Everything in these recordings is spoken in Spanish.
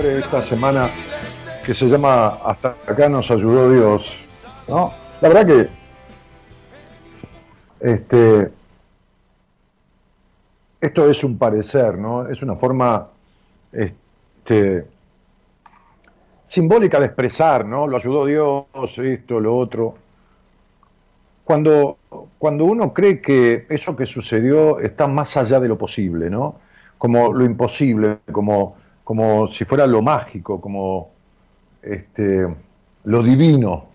Esta semana que se llama Hasta acá nos ayudó Dios. ¿no? La verdad que este, esto es un parecer, ¿no? Es una forma este, simbólica de expresar, ¿no? Lo ayudó Dios, esto, lo otro. Cuando, cuando uno cree que eso que sucedió está más allá de lo posible, ¿no? Como lo imposible, como como si fuera lo mágico, como este, lo divino.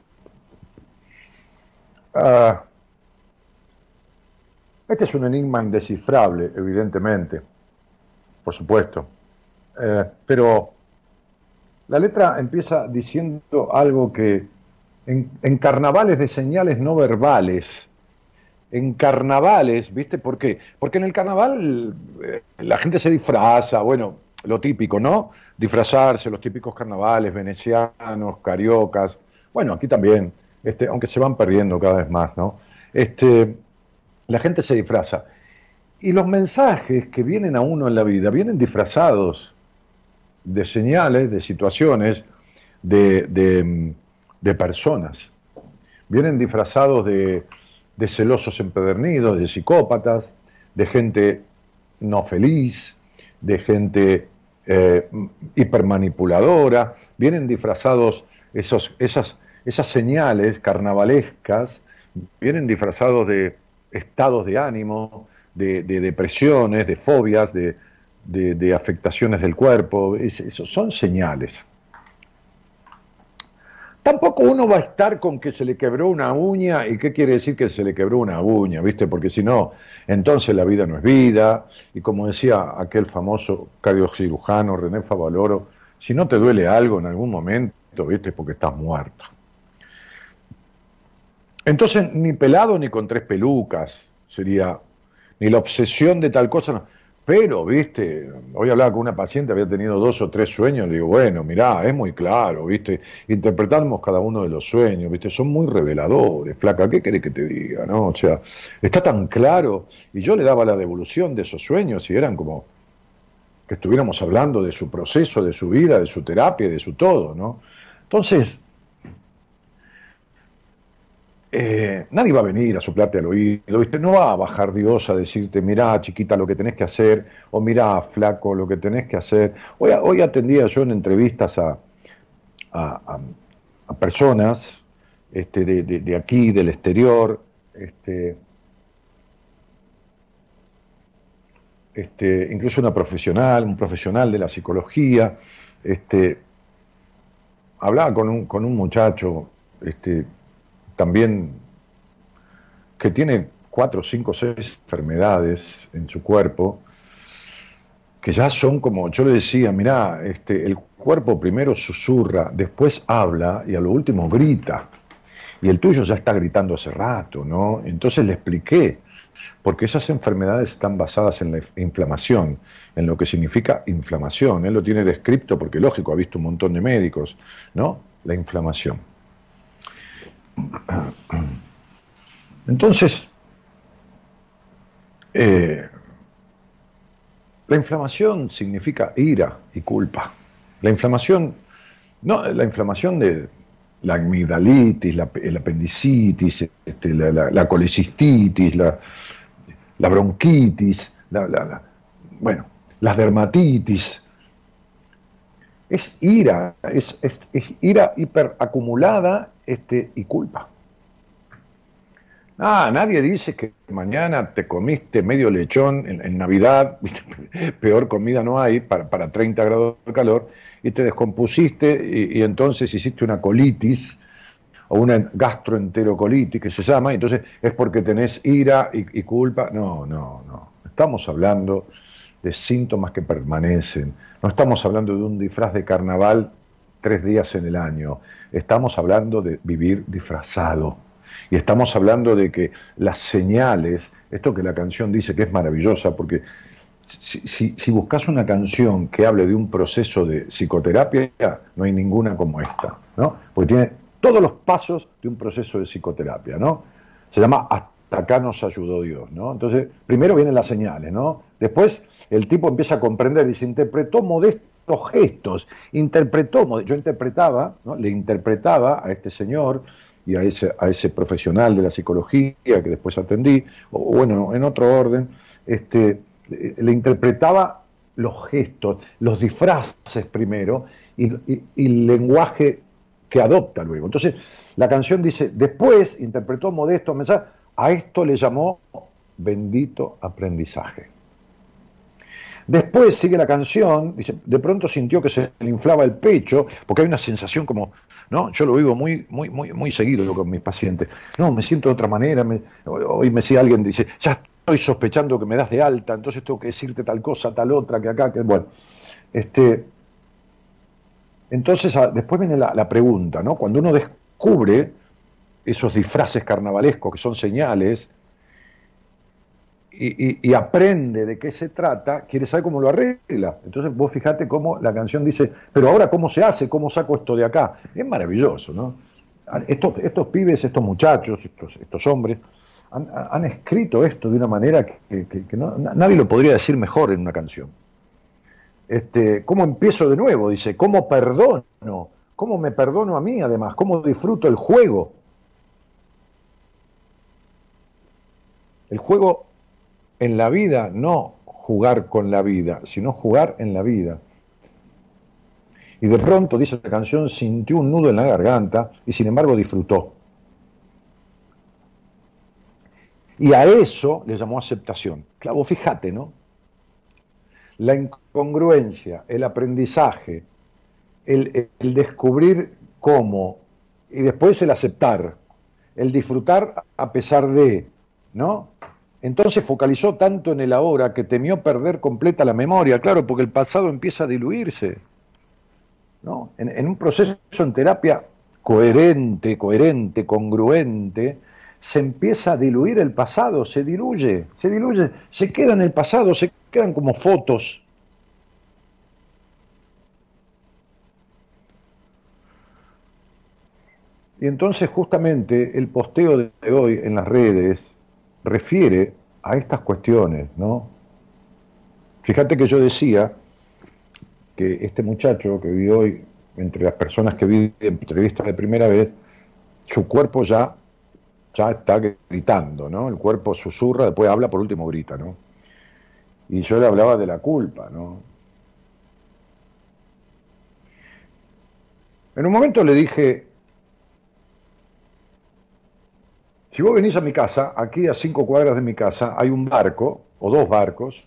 Ah, este es un enigma indescifrable, evidentemente, por supuesto. Eh, pero la letra empieza diciendo algo que en, carnavales de señales no verbales, en carnavales, ¿viste? ¿Por qué? Porque en el carnaval eh, la gente se disfraza, bueno, lo típico, ¿no? Disfrazarse, los típicos carnavales venecianos, cariocas. Bueno, aquí también, este, aunque se van perdiendo cada vez más, ¿no? Este, la gente se disfraza. Y los mensajes que vienen a uno en la vida vienen disfrazados de señales, de situaciones, de, de personas. Vienen disfrazados de, de celosos empedernidos, de psicópatas, de gente no feliz, de gente eh, hipermanipuladora, vienen disfrazados esos, esas, esas señales carnavalescas, vienen disfrazados de estados de ánimo, de, depresiones, de fobias, de, afectaciones del cuerpo, son señales. Tampoco uno va a estar con que se le quebró una uña, ¿y qué quiere decir que se le quebró una uña? ¿Viste? Porque si no, entonces la vida no es vida, y como decía aquel famoso cardiocirujano René Favaloro, si no te duele algo en algún momento, ¿viste? Porque estás muerto. Entonces, ni pelado ni con tres pelucas sería, ni la obsesión de tal cosa. Pero, viste, hoy hablaba con una paciente, había tenido dos o tres sueños, le digo, bueno, mirá, es muy claro, viste, interpretamos cada uno de los sueños, viste, son muy reveladores, flaca, ¿qué querés que te diga, no? O sea, está tan claro, y yo le daba la devolución de esos sueños y eran como que estuviéramos hablando de su proceso, de su vida, de su terapia, de su todo, ¿no? Entonces, eh, nadie va a venir a soplarte al oído, ¿viste? No va a bajar Dios a decirte, mirá, chiquita, lo que tenés que hacer, o mirá, flaco, lo que tenés que hacer. Hoy, hoy atendía yo en entrevistas a, a, personas este, de, aquí, del exterior, este, este, incluso una profesional, un profesional de la psicología, este, hablaba con un, con un muchacho, este, también que tiene cuatro, cinco, seis enfermedades en su cuerpo, que ya son como, yo le decía, mirá, este, el cuerpo primero susurra, después habla y a lo último grita. Y el tuyo ya está gritando hace rato, ¿no? Entonces le expliqué, porque esas enfermedades están basadas en la inflamación, en lo que significa inflamación. Él lo tiene descrito porque, lógico, ha visto un montón de médicos, ¿no? La inflamación. Entonces, eh, la inflamación significa ira y culpa. La inflamación, no, la inflamación de la amigdalitis, la, el apendicitis, este, la, colecistitis, la, bronquitis, bueno, las dermatitis, es ira, es, es, es ira hiperacumulada este, y culpa. Ah, nadie dice que mañana te comiste medio lechón en, Navidad, peor comida no hay para, para, 30 grados de calor, y te descompusiste y, entonces hiciste una colitis o una gastroenterocolitis que se llama, y entonces es porque tenés ira y, y culpa. No, no, no. Estamos hablando de síntomas que permanecen. No estamos hablando de un disfraz de carnaval tres días en el año. Estamos hablando de vivir disfrazado. Y estamos hablando de que las señales, esto que la canción dice que es maravillosa, porque si, si, buscas una canción que hable de un proceso de psicoterapia, no hay ninguna como esta, ¿no? Porque tiene todos los pasos de un proceso de psicoterapia, ¿no? Se llama Hasta acá nos ayudó Dios, ¿no? Entonces, primero vienen las señales, ¿no? Después el tipo empieza a comprender y se interpretó modestos gestos, interpretó, yo interpretaba, le interpretaba a este señor y a ese, a ese profesional de la psicología que después atendí, o bueno, en otro orden, este, le interpretaba los gestos, los disfraces primero y, el lenguaje que adopta luego. Entonces, la canción dice, después interpretó modesto mensaje, a esto le llamó bendito aprendizaje. Después sigue la canción, dice, de pronto sintió que se le inflaba el pecho, porque hay una sensación como, ¿no? Yo lo vivo muy, muy, muy, muy seguido con mis pacientes. No, me siento de otra manera. hoy me sigue alguien dice, ya estoy sospechando que me das de alta, entonces tengo que decirte tal cosa, tal otra, que acá, que bueno. Este, entonces, después viene la, la pregunta, ¿no? Cuando uno descubre esos disfraces carnavalescos que son señales, y, aprende de qué se trata, quiere saber cómo lo arregla. Entonces vos fijate cómo la canción dice, pero ahora cómo se hace, cómo saco esto de acá. Es maravilloso, ¿no? Estos, estos pibes, estos muchachos, estos, estos hombres, han, escrito esto de una manera que, nadie lo podría decir mejor en una canción. Este, ¿Cómo empiezo de nuevo? Dice, ¿cómo perdono cómo me perdono a mí además, cómo disfruto el juego. El juego en la vida, no jugar con la vida, sino jugar en la vida. Y de pronto, dice la canción, sintió un nudo en la garganta y sin embargo disfrutó. Y a eso le llamó aceptación. Claro, fíjate, ¿no? La incongruencia, el aprendizaje, el, el descubrir cómo, y después el aceptar, el disfrutar a pesar de, ¿no? Entonces focalizó tanto en el ahora que temió perder completa la memoria, claro, porque el pasado empieza a diluirse. ¿no? En, un proceso en terapia coherente, coherente, congruente, se empieza a diluir el pasado, se diluye, se diluye, se queda en el pasado, se quedan como fotos. Y entonces justamente el posteo de hoy en las redes refiere a estas cuestiones, ¿no? Fíjate que yo decía que este muchacho que vi hoy, entre las personas que vi en de primera vez, su cuerpo ya, ya está gritando, ¿no? El cuerpo susurra, después habla, por último grita, ¿no? Y yo le hablaba de la culpa, ¿no? En un momento le dije, Si vos venís a mi casa, aquí a cinco cuadras de mi casa hay un barco o dos barcos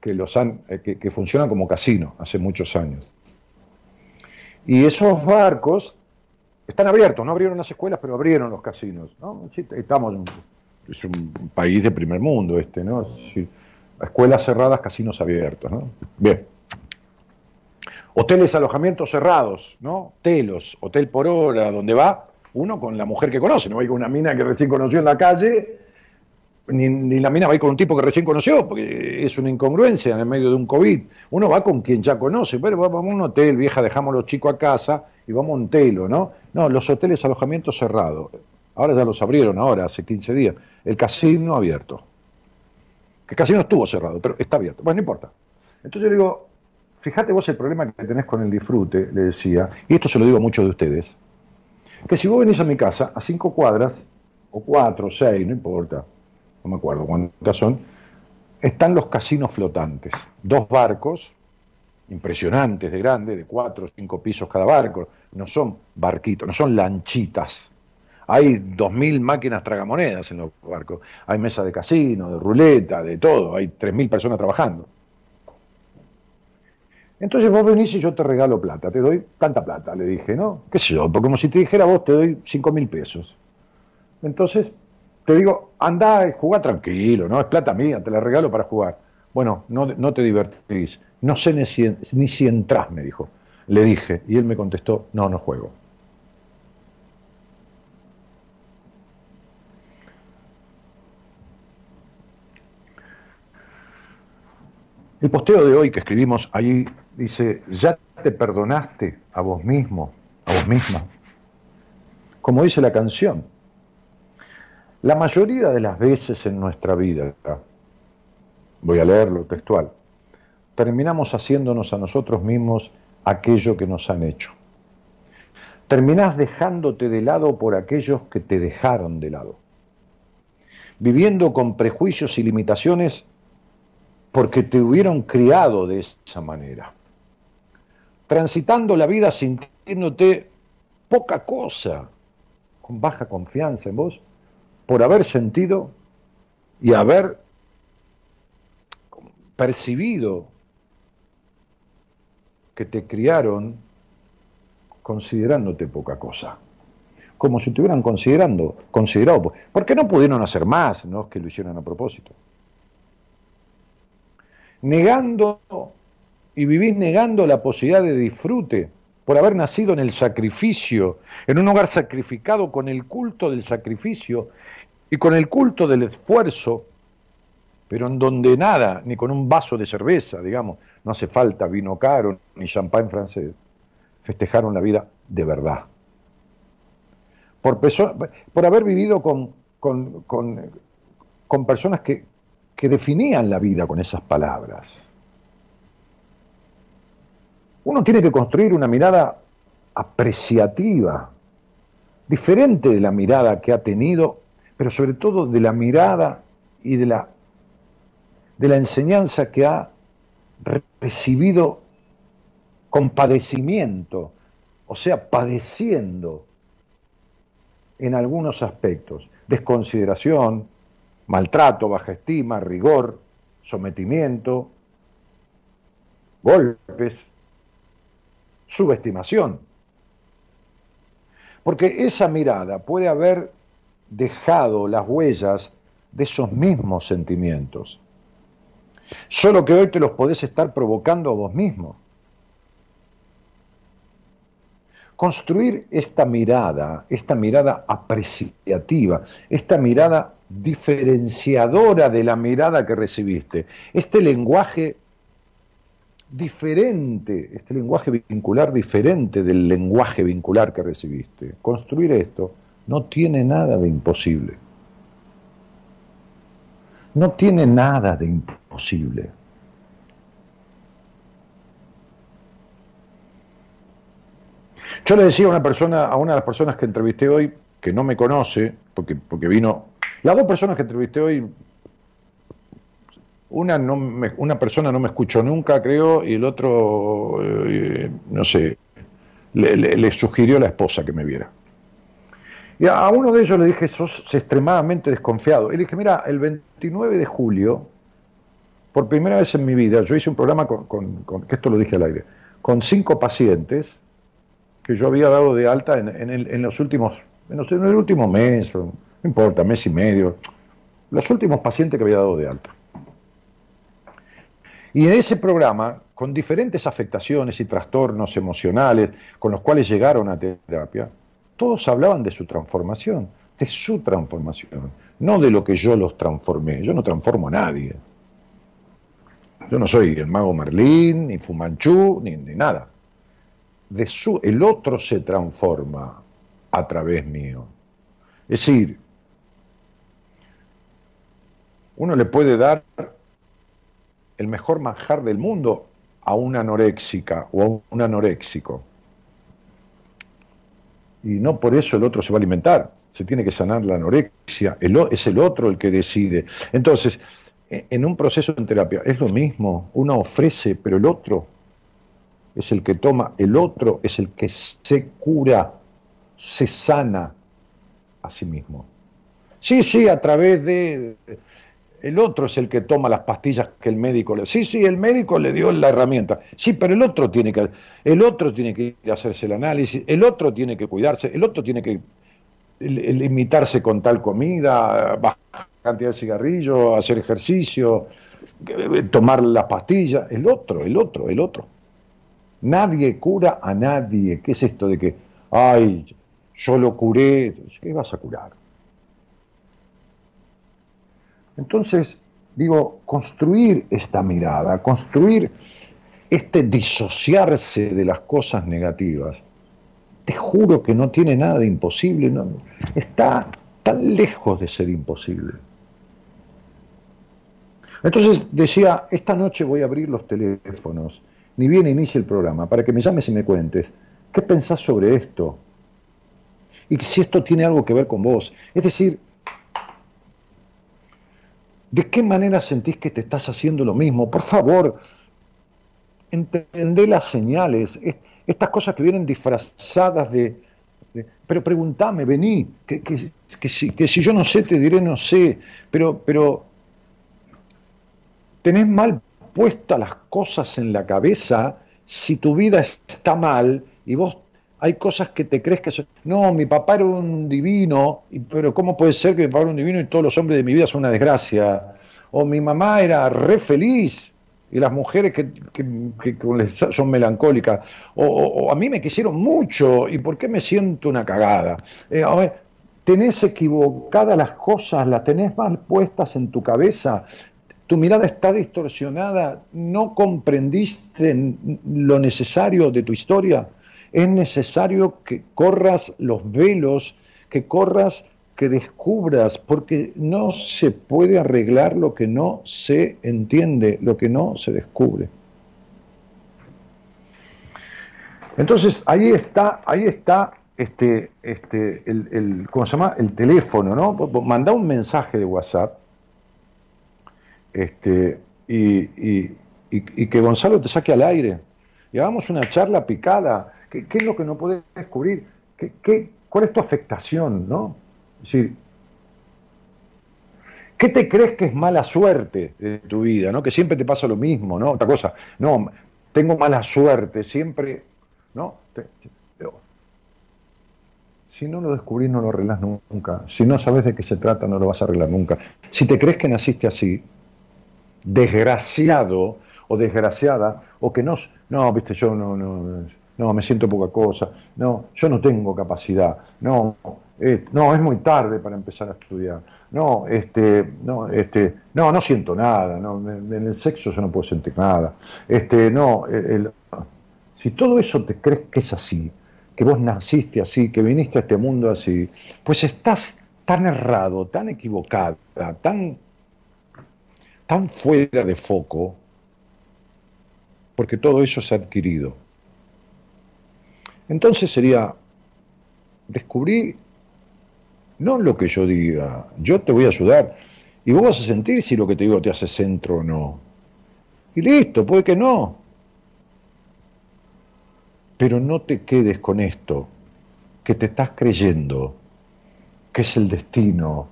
que, los han, eh, que, funcionan como casino hace muchos años. Y esos barcos están abiertos, no abrieron las escuelas, pero abrieron los casinos. ¿no? estamos, es un país de primer mundo este, ¿no? escuelas cerradas, casinos abiertos, ¿no? Bien. Hoteles, alojamientos cerrados, ¿no? Telos, hotel por hora, donde va, uno con la mujer que conoce, no va a ir con una mina que recién conoció en la calle, ni, la mina va a ir con un tipo que recién conoció, porque es una incongruencia en el medio de un COVID. Uno va con quien ya conoce, bueno, vamos a un hotel, vieja, dejamos a los chicos a casa y vamos a un telo, ¿no? No, los hoteles alojamientos cerrados. Ahora ya los abrieron, ahora, hace 15 días. El casino abierto. El casino estuvo cerrado, pero está abierto. Bueno, no importa. Entonces yo digo, fíjate vos el problema que tenés con el disfrute, le decía, y esto se lo digo a muchos de ustedes, que si vos venís a mi casa, a cinco cuadras, o cuatro, o seis, no importa, no me acuerdo cuántas son, están los casinos flotantes. Dos barcos impresionantes de grande, de cuatro o cinco pisos cada barco, no son barquitos, no son lanchitas. Hay dos mil máquinas tragamonedas en los barcos, hay mesa de casino, de ruleta, de todo, hay tres mil personas trabajando. Entonces vos venís y yo te regalo plata, te doy tanta plata, le dije, ¿no? ¿Qué sé yo? Porque como si te dijera vos te doy cinco mil pesos. Entonces te digo, anda, juega tranquilo, ¿no? Es plata mía, te la regalo para jugar. Bueno, no, no te divertís, no sé ni si, ni si entras, me dijo. Le dije, y él me contestó, no, no juego. El posteo de hoy que escribimos ahí dice, ¿ya te perdonaste a vos mismo, a vos misma? Como dice la canción, la mayoría de las veces en nuestra vida, voy a leerlo textual, terminamos haciéndonos a nosotros mismos aquello que nos han hecho. Terminás dejándote de lado por aquellos que te dejaron de lado. Viviendo con prejuicios y limitaciones porque te hubieron criado de esa manera transitando la vida sintiéndote poca cosa, con baja confianza en vos, por haber sentido y haber percibido que te criaron considerándote poca cosa. Como si te hubieran considerando, considerado. ¿Por qué no pudieron hacer más? No es que lo hicieran a propósito. Negando y vivís negando la posibilidad de disfrute por haber nacido en el sacrificio, en un hogar sacrificado con el culto del sacrificio y con el culto del esfuerzo, pero en donde nada, ni con un vaso de cerveza, digamos, no hace falta vino caro ni champán francés, festejaron la vida de verdad. Por, por haber vivido con, con, con personas que, que definían la vida con esas palabras uno tiene que construir una mirada apreciativa, diferente de la mirada que ha tenido, pero sobre todo de la mirada y de la, de la enseñanza que ha recibido con padecimiento, o sea, padeciendo en algunos aspectos, desconsideración, maltrato, baja estima, rigor, sometimiento, golpes, subestimación. Porque esa mirada puede haber dejado las huellas de esos mismos sentimientos. Solo que hoy te los podés estar provocando a vos mismo. Construir esta mirada, esta mirada apreciativa, esta mirada diferenciadora de la mirada que recibiste, este lenguaje diferente, este lenguaje vincular diferente del lenguaje vincular que recibiste. Construir esto no tiene nada de imposible. No tiene nada de imposible. Yo le decía a una persona, a una de las personas que entrevisté hoy, que no me conoce, porque, porque vino. Las dos personas que entrevisté hoy una, no una persona no me escuchó nunca, creo, y el otro, eh, no sé, le, sugirió a la esposa que me viera. Y a uno de ellos le dije, sos extremadamente desconfiado. Y le dije, mira, el 29 de julio, por primera vez en mi vida, yo hice un programa con, que esto lo dije al aire, con cinco pacientes que yo había dado de alta en, los últimos, en, en el último mes, no importa, mes y medio, los últimos pacientes que había dado de alta. Y en ese programa, con diferentes afectaciones y trastornos emocionales con los cuales llegaron a terapia, todos hablaban de su transformación, de su transformación, no de lo que yo los transformé. Yo no transformo a nadie. Yo no soy el mago Merlín, ni Fumanchú, ni, ni nada. El otro se transforma a través mío. Es decir, uno le puede dar el mejor manjar del mundo a una anoréxica o a un anoréxico. Y no por eso el otro se va a alimentar, se tiene que sanar la anorexia, es el otro el que decide. Entonces, e, en un proceso en terapia es lo mismo, uno ofrece, pero el otro es el que toma, el otro es el que se cura, se sana a sí mismo. Sí, sí, a través de el otro es el que toma las pastillas que el médico le. Sí, sí, el médico le dio la herramienta. Sí, pero el otro tiene que, el otro tiene que hacerse el análisis, el otro tiene que cuidarse, el otro tiene que limitarse con tal comida, bajar cantidad de cigarrillo, hacer ejercicio, eh, tomar las pastillas. El otro, el otro, el otro. Nadie cura a nadie. ¿Qué es esto de que, ay, yo lo curé? ¿Qué vas a curar? Entonces, digo, construir esta mirada, construir este disociarse de las cosas negativas, te juro que no tiene nada de imposible, está tan lejos de ser imposible. Entonces decía, esta noche voy a abrir los teléfonos, ni bien inicie el programa, para que me llames y me cuentes, ¿qué pensás sobre esto? Y si esto tiene algo que ver con vos. Es decir, ¿De qué manera sentís que te estás haciendo lo mismo? Por favor, entendé las señales, estas cosas que vienen disfrazadas de... pero pregúntame, vení, que, que, si, que, si, yo no sé, te diré no sé, pero, pero tenés mal puestas las cosas en la cabeza si tu vida está mal y vos hay cosas que te crees que son... No, mi papá era un divino, pero ¿cómo puede ser que mi papá era un divino y todos los hombres de mi vida son una desgracia? O mi mamá era re feliz y las mujeres que, son melancólicas. O, a mí me quisieron mucho y ¿por qué me siento una cagada? Eh, tenés equivocadas las cosas, las tenés mal puestas en tu cabeza, tu mirada está distorsionada, no comprendiste lo necesario de tu historia es necesario que corras los velos, que corras, que descubras, porque no se puede arreglar lo que no se entiende, lo que no se descubre. Entonces ahí está, ahí está este, este, el, ¿cómo se llama? El teléfono, ¿no? Manda un mensaje de WhatsApp este, y, que Gonzalo te saque al aire y hagamos una charla picada. ¿Qué, es lo que no puedes descubrir? ¿Qué, cuál es tu afectación, no? Es ¿Qué te crees que es mala suerte de tu vida? ¿no? Que siempre te pasa lo mismo, ¿no? Otra cosa, no, tengo mala suerte, siempre, ¿no? si no lo descubrís, no lo arreglás nunca. Si no sabes de qué se trata, no lo vas a arreglar nunca. Si te crees que naciste así, desgraciado o desgraciada, o que no, no, viste, yo no, no, no, me siento poca cosa, no, yo no tengo capacidad, no, eh, no, es muy tarde para empezar a estudiar, no, este, no, este, no, no siento nada, no, en el sexo yo no puedo sentir nada, este, no, si todo eso te crees que es así, que vos naciste así, que viniste a este mundo así, pues estás tan errado, tan equivocada, tan, tan fuera de foco, porque todo eso se ha adquirido. Entonces sería, descubrí no lo que yo diga, yo te voy a ayudar y vos vas a sentir si lo que te digo te hace centro o no. Y listo, puede que no. Pero no te quedes con esto, que te estás creyendo, que es el destino,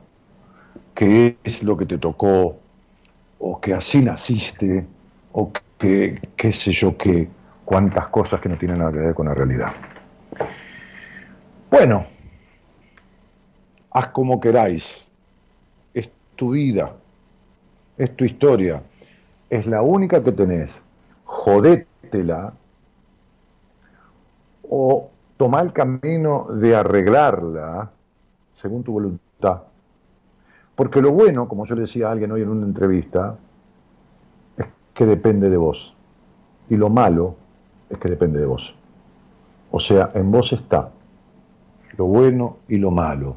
que es lo que te tocó, o que así naciste, o que qué sé yo qué, cuántas cosas que no tienen nada que ver con la realidad. Bueno, haz como queráis. Es tu vida, es tu historia, es la única que tenés. Jodétela o toma el camino de arreglarla según tu voluntad. Porque lo bueno, como yo le decía a alguien hoy en una entrevista, es que depende de vos. Y lo malo es que depende de vos. O sea, en vos está lo bueno y lo malo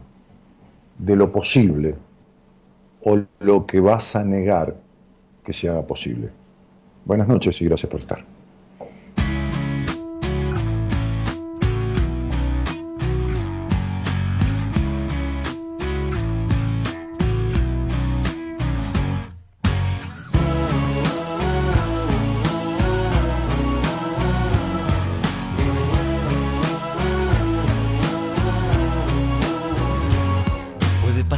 de lo posible o lo que vas a negar que se haga posible. Buenas noches y gracias por estar.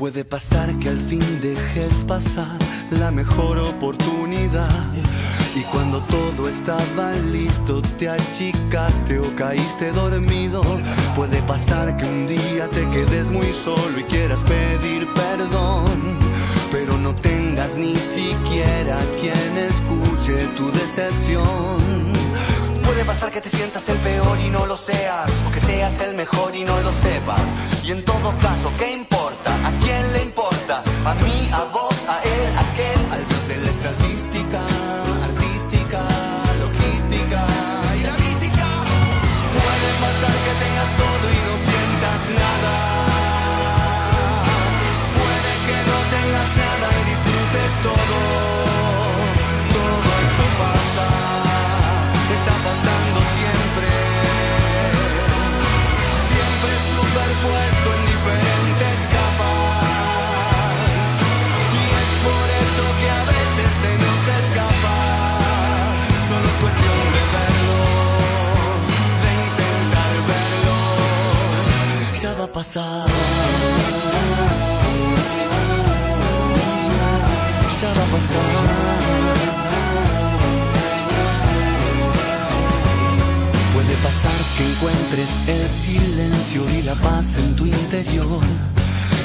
Puede pasar que al fin dejes pasar la mejor oportunidad. Y cuando todo estaba listo te achicaste o caíste dormido. Puede pasar que un día te quedes muy solo y quieras pedir perdón. Pero no tengas ni siquiera quien escuche tu decepción Puede pasar que te sientas el peor y no lo seas, o que seas el mejor y no lo sepas. Y en todo caso, ¿qué importa? ¿A quién le importa? ¿A mí, a vos, pasar. Ya va a pasar. Puede pasar que encuentres el silencio y la paz en tu interior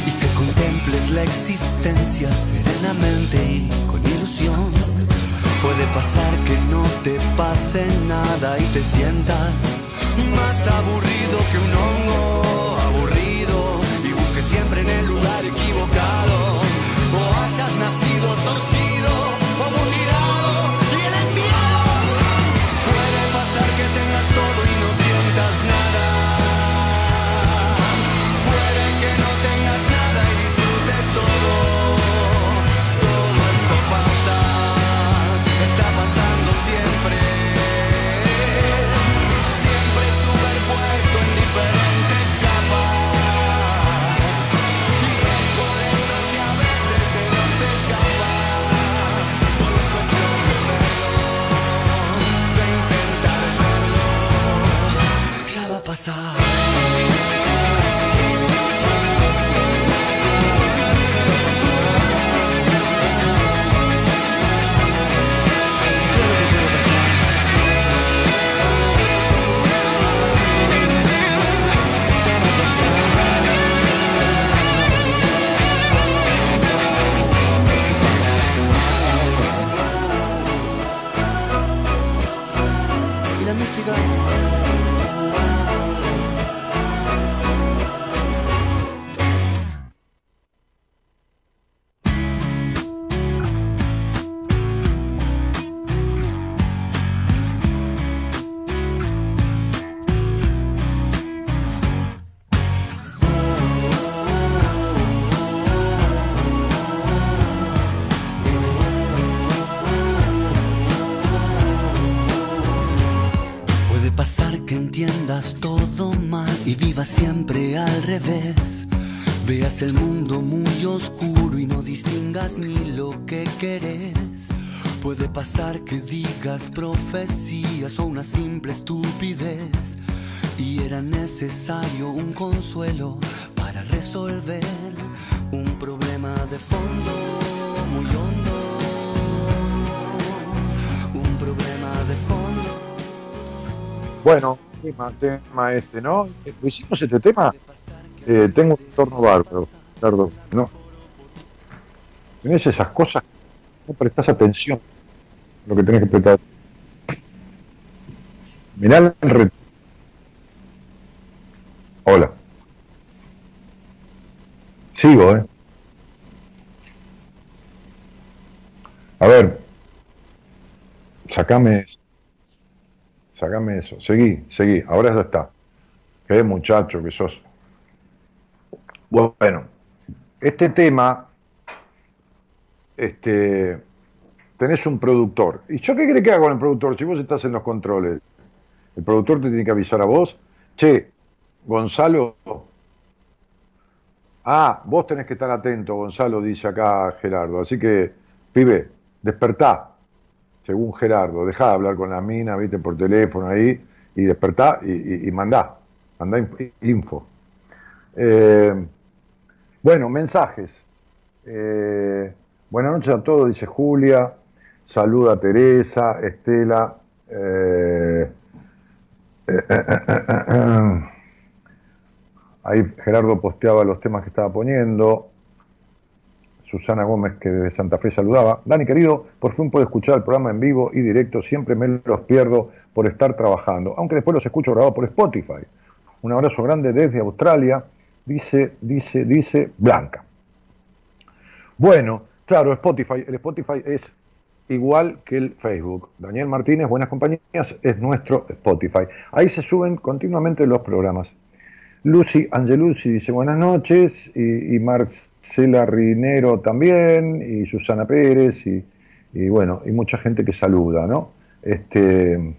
y que contemples la existencia serenamente y con ilusión Puede pasar que no te pase nada y te sientas más aburrido que un hongo siempre en pasar. Siempre al revés. Veas el mundo muy oscuro y no distingas ni lo que querés. Puede pasar que digas profecías o una simple estupidez. Y era necesario un consuelo para resolver un problema de fondo muy hondo. Un problema de fondo. Bueno, tema, tema este, ¿no? Hicimos este tema. Eh, tengo un entorno bárbaro, Ricardo, ¿no? Tenés esas cosas, no prestás atención a lo que tenés que prestar. Mirá el re- Hola. Sigo, ¿eh? A ver. Sacame. Sacame eso. Seguí, seguí. Ahora ya está. Qué muchacho que sos. Bueno, este tema, este, tenés un productor. ¿Y yo qué crees que haga con el productor? Si vos estás en los controles, el productor te tiene que avisar a vos. Che, Gonzalo. Ah, vos tenés que estar atento, Gonzalo, dice acá Gerardo. Así que, pibe, despertá, según Gerardo. Dejá de hablar con la mina, viste, por teléfono ahí, y despertá y, y- y mandá. Mandá inf- info. Eh, bueno, mensajes. Eh, buenas noches a todos, dice Julia. Saluda a Teresa, Estela. eh. Ahí Gerardo posteaba los temas que estaba poniendo. Susana Gómez, que desde Santa Fe saludaba. Dani, querido, por fin puedo escuchar el programa en vivo y directo. Siempre me los pierdo por estar trabajando, aunque después los escucho grabados por Spotify. Un abrazo grande desde Australia. Dice, dice, dice Blanca. Bueno, claro, Spotify. El Spotify es igual que el Facebook. Daniel Martínez, Buenas Compañías, es nuestro Spotify. Ahí se suben continuamente los programas. Lucy Angelucci dice buenas noches, y, y Marcela Rinero también, y Susana Pérez, y, bueno, y mucha gente que saluda, ¿no? Este,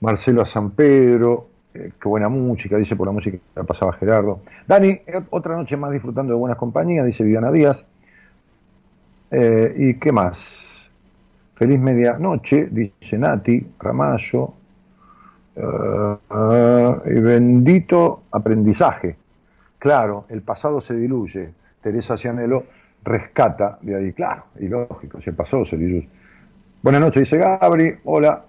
Marcelo a San Pedro, eh, qué buena música, dice por la música que pasaba Gerardo. Dani, eh, otra noche más disfrutando de buenas compañías, dice Viviana Díaz. Eh, ¿Y qué más? Feliz medianoche, dice Nati Ramallo. Y bendito aprendizaje. Claro, el pasado se diluye. Teresa Cianelo rescata de ahí. Claro, y lógico, se diluye. Buenas noches, dice Gabri. Hola.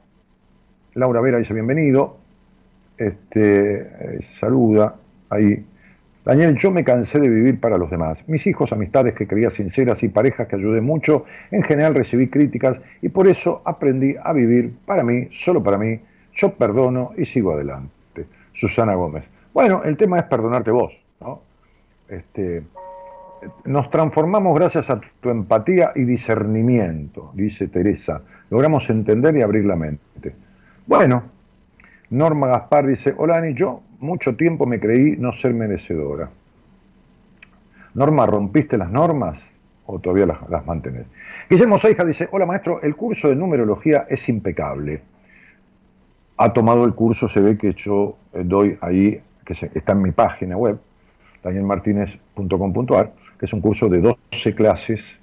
Laura Vera dice bienvenido. Este, eh, saluda ahí. Daniel, yo me cansé de vivir para los demás. Mis hijos, amistades que creía sinceras y parejas que ayudé mucho, en general recibí críticas y por eso aprendí a vivir para mí, solo para mí. Yo perdono y sigo adelante. Susana Gómez. Bueno, el tema es perdonarte vos, ¿no? Este, nos transformamos gracias a tu empatía y discernimiento, dice Teresa. Logramos entender y abrir la mente. Bueno, Norma Gaspar dice, hola Ani, yo mucho tiempo me creí no ser merecedora. Norma, ¿rompiste las normas o todavía las, las mantenés? Guillermo Seija dice, hola maestro, el curso de numerología es impecable. Ha tomado el curso, se ve que yo eh, doy ahí, que está en mi página web, danielmartinez.com.ar, que es un curso de 12 clases,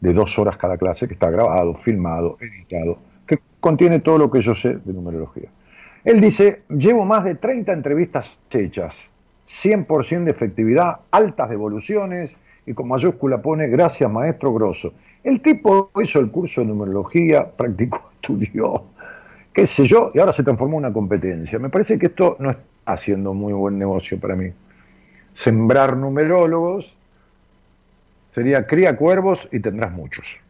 de dos horas cada clase, que está grabado, filmado, editado, que contiene todo lo que yo sé de numerología. Él dice, llevo más de 30 entrevistas hechas, 100% de efectividad, altas devoluciones, y con mayúscula pone, gracias maestro grosso. El tipo hizo el curso de numerología, practicó, estudió, qué sé yo, y ahora se transformó en una competencia. Me parece que esto no está haciendo muy buen negocio para mí. Sembrar numerólogos sería cría cuervos y tendrás muchos.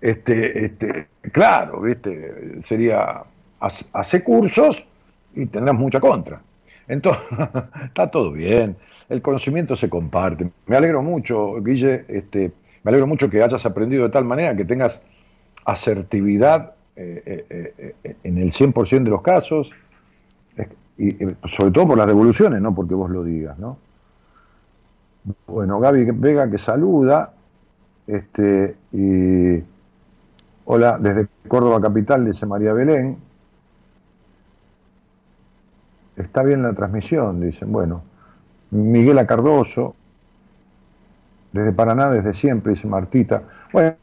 Este, este, claro, ¿viste? Sería hace cursos y tendrás mucha contra. Entonces, está todo bien, el conocimiento se comparte. Me alegro mucho, Guille, este, me alegro mucho que hayas aprendido de tal manera que tengas asertividad eh, eh, eh, en el 100% de los casos, y sobre todo por las devoluciones, no porque vos lo digas, ¿no? Bueno, Gaby Vega que saluda, este, y hola, desde Córdoba Capital, dice María Belén, está bien la transmisión, dicen. Bueno, Miguel Acardoso, desde Paraná, desde siempre, dice Martita. Bueno,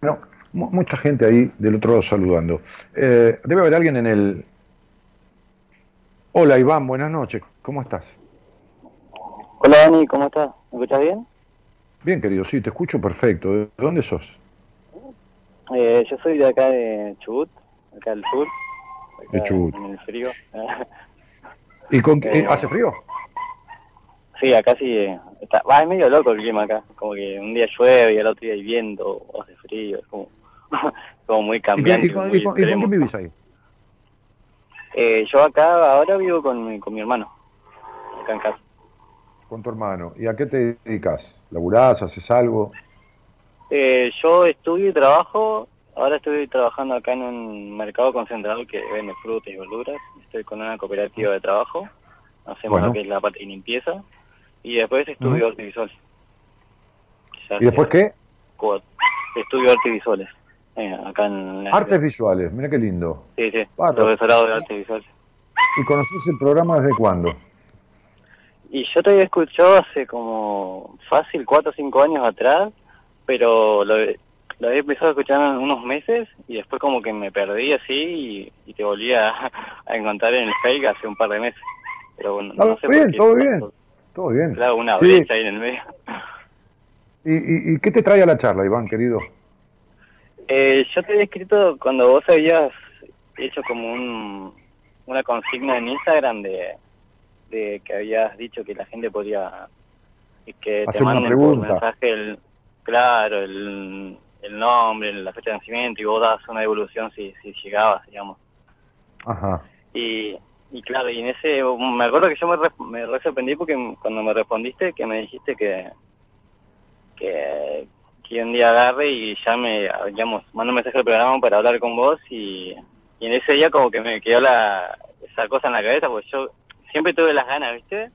mucha gente ahí del otro lado saludando. Eh, debe haber alguien en el... Hola Iván, buenas noches, ¿cómo estás? Hola Dani, ¿cómo estás? ¿Me escuchas bien? Bien, querido, sí, te escucho perfecto. ¿De dónde sos? Eh, yo soy de acá de Chubut, acá del sur. de Chubut. En el frío. ¿Y con qué? Eh, ¿Hace frío? Sí, acá sí. Está, va, es medio loco el clima acá. Como que un día llueve y al otro día hay viento o hace frío. Es como, como muy cambiante. ¿Y, con, con, quién vivís ahí? Eh, yo acá ahora vivo con mi, con mi hermano. Acá en casa. Con tu hermano. ¿Y a qué te dedicas? ¿Laburás? ¿Haces algo? Eh, yo estudio y trabajo Ahora estoy trabajando acá en un mercado concentrado que vende frutas y verduras. Estoy con una cooperativa de trabajo. Hacemos lo que es la parte de limpieza. Y después estudio arte visual. ¿Y después qué? Estudio arte visuales. Eh, acá en artes visuales, mira qué lindo. Sí, sí, profesorado de artes visuales. ¿Y conoces el programa desde cuándo? Y yo te había escuchado hace como fácil, cuatro o cinco años atrás, pero lo, lo había empezado a escuchar unos meses y después como que me perdí así y, te volví a, encontrar en el fake hace un par de meses. Pero bueno, no, sé bien, todo bien, todo bien. Claro, una brecha ahí en el medio. ¿Y, y, qué te trae a la charla, Iván, querido? Eh, yo te había escrito cuando vos habías hecho como un, una consigna en Instagram de, de que habías dicho que la gente podía que te manden por mensaje el, claro, el, el nombre, la fecha de nacimiento y vos das una devolución si, si llegabas, digamos. Ajá. Y, y claro, y en ese, me acuerdo que yo me, me sorprendí porque cuando me respondiste que me dijiste que, que, que un día agarre y ya me, digamos, mando un mensaje al programa para hablar con vos y, y en ese día como que me quedó la, esa cosa en la cabeza, porque yo siempre tuve las ganas, ¿viste?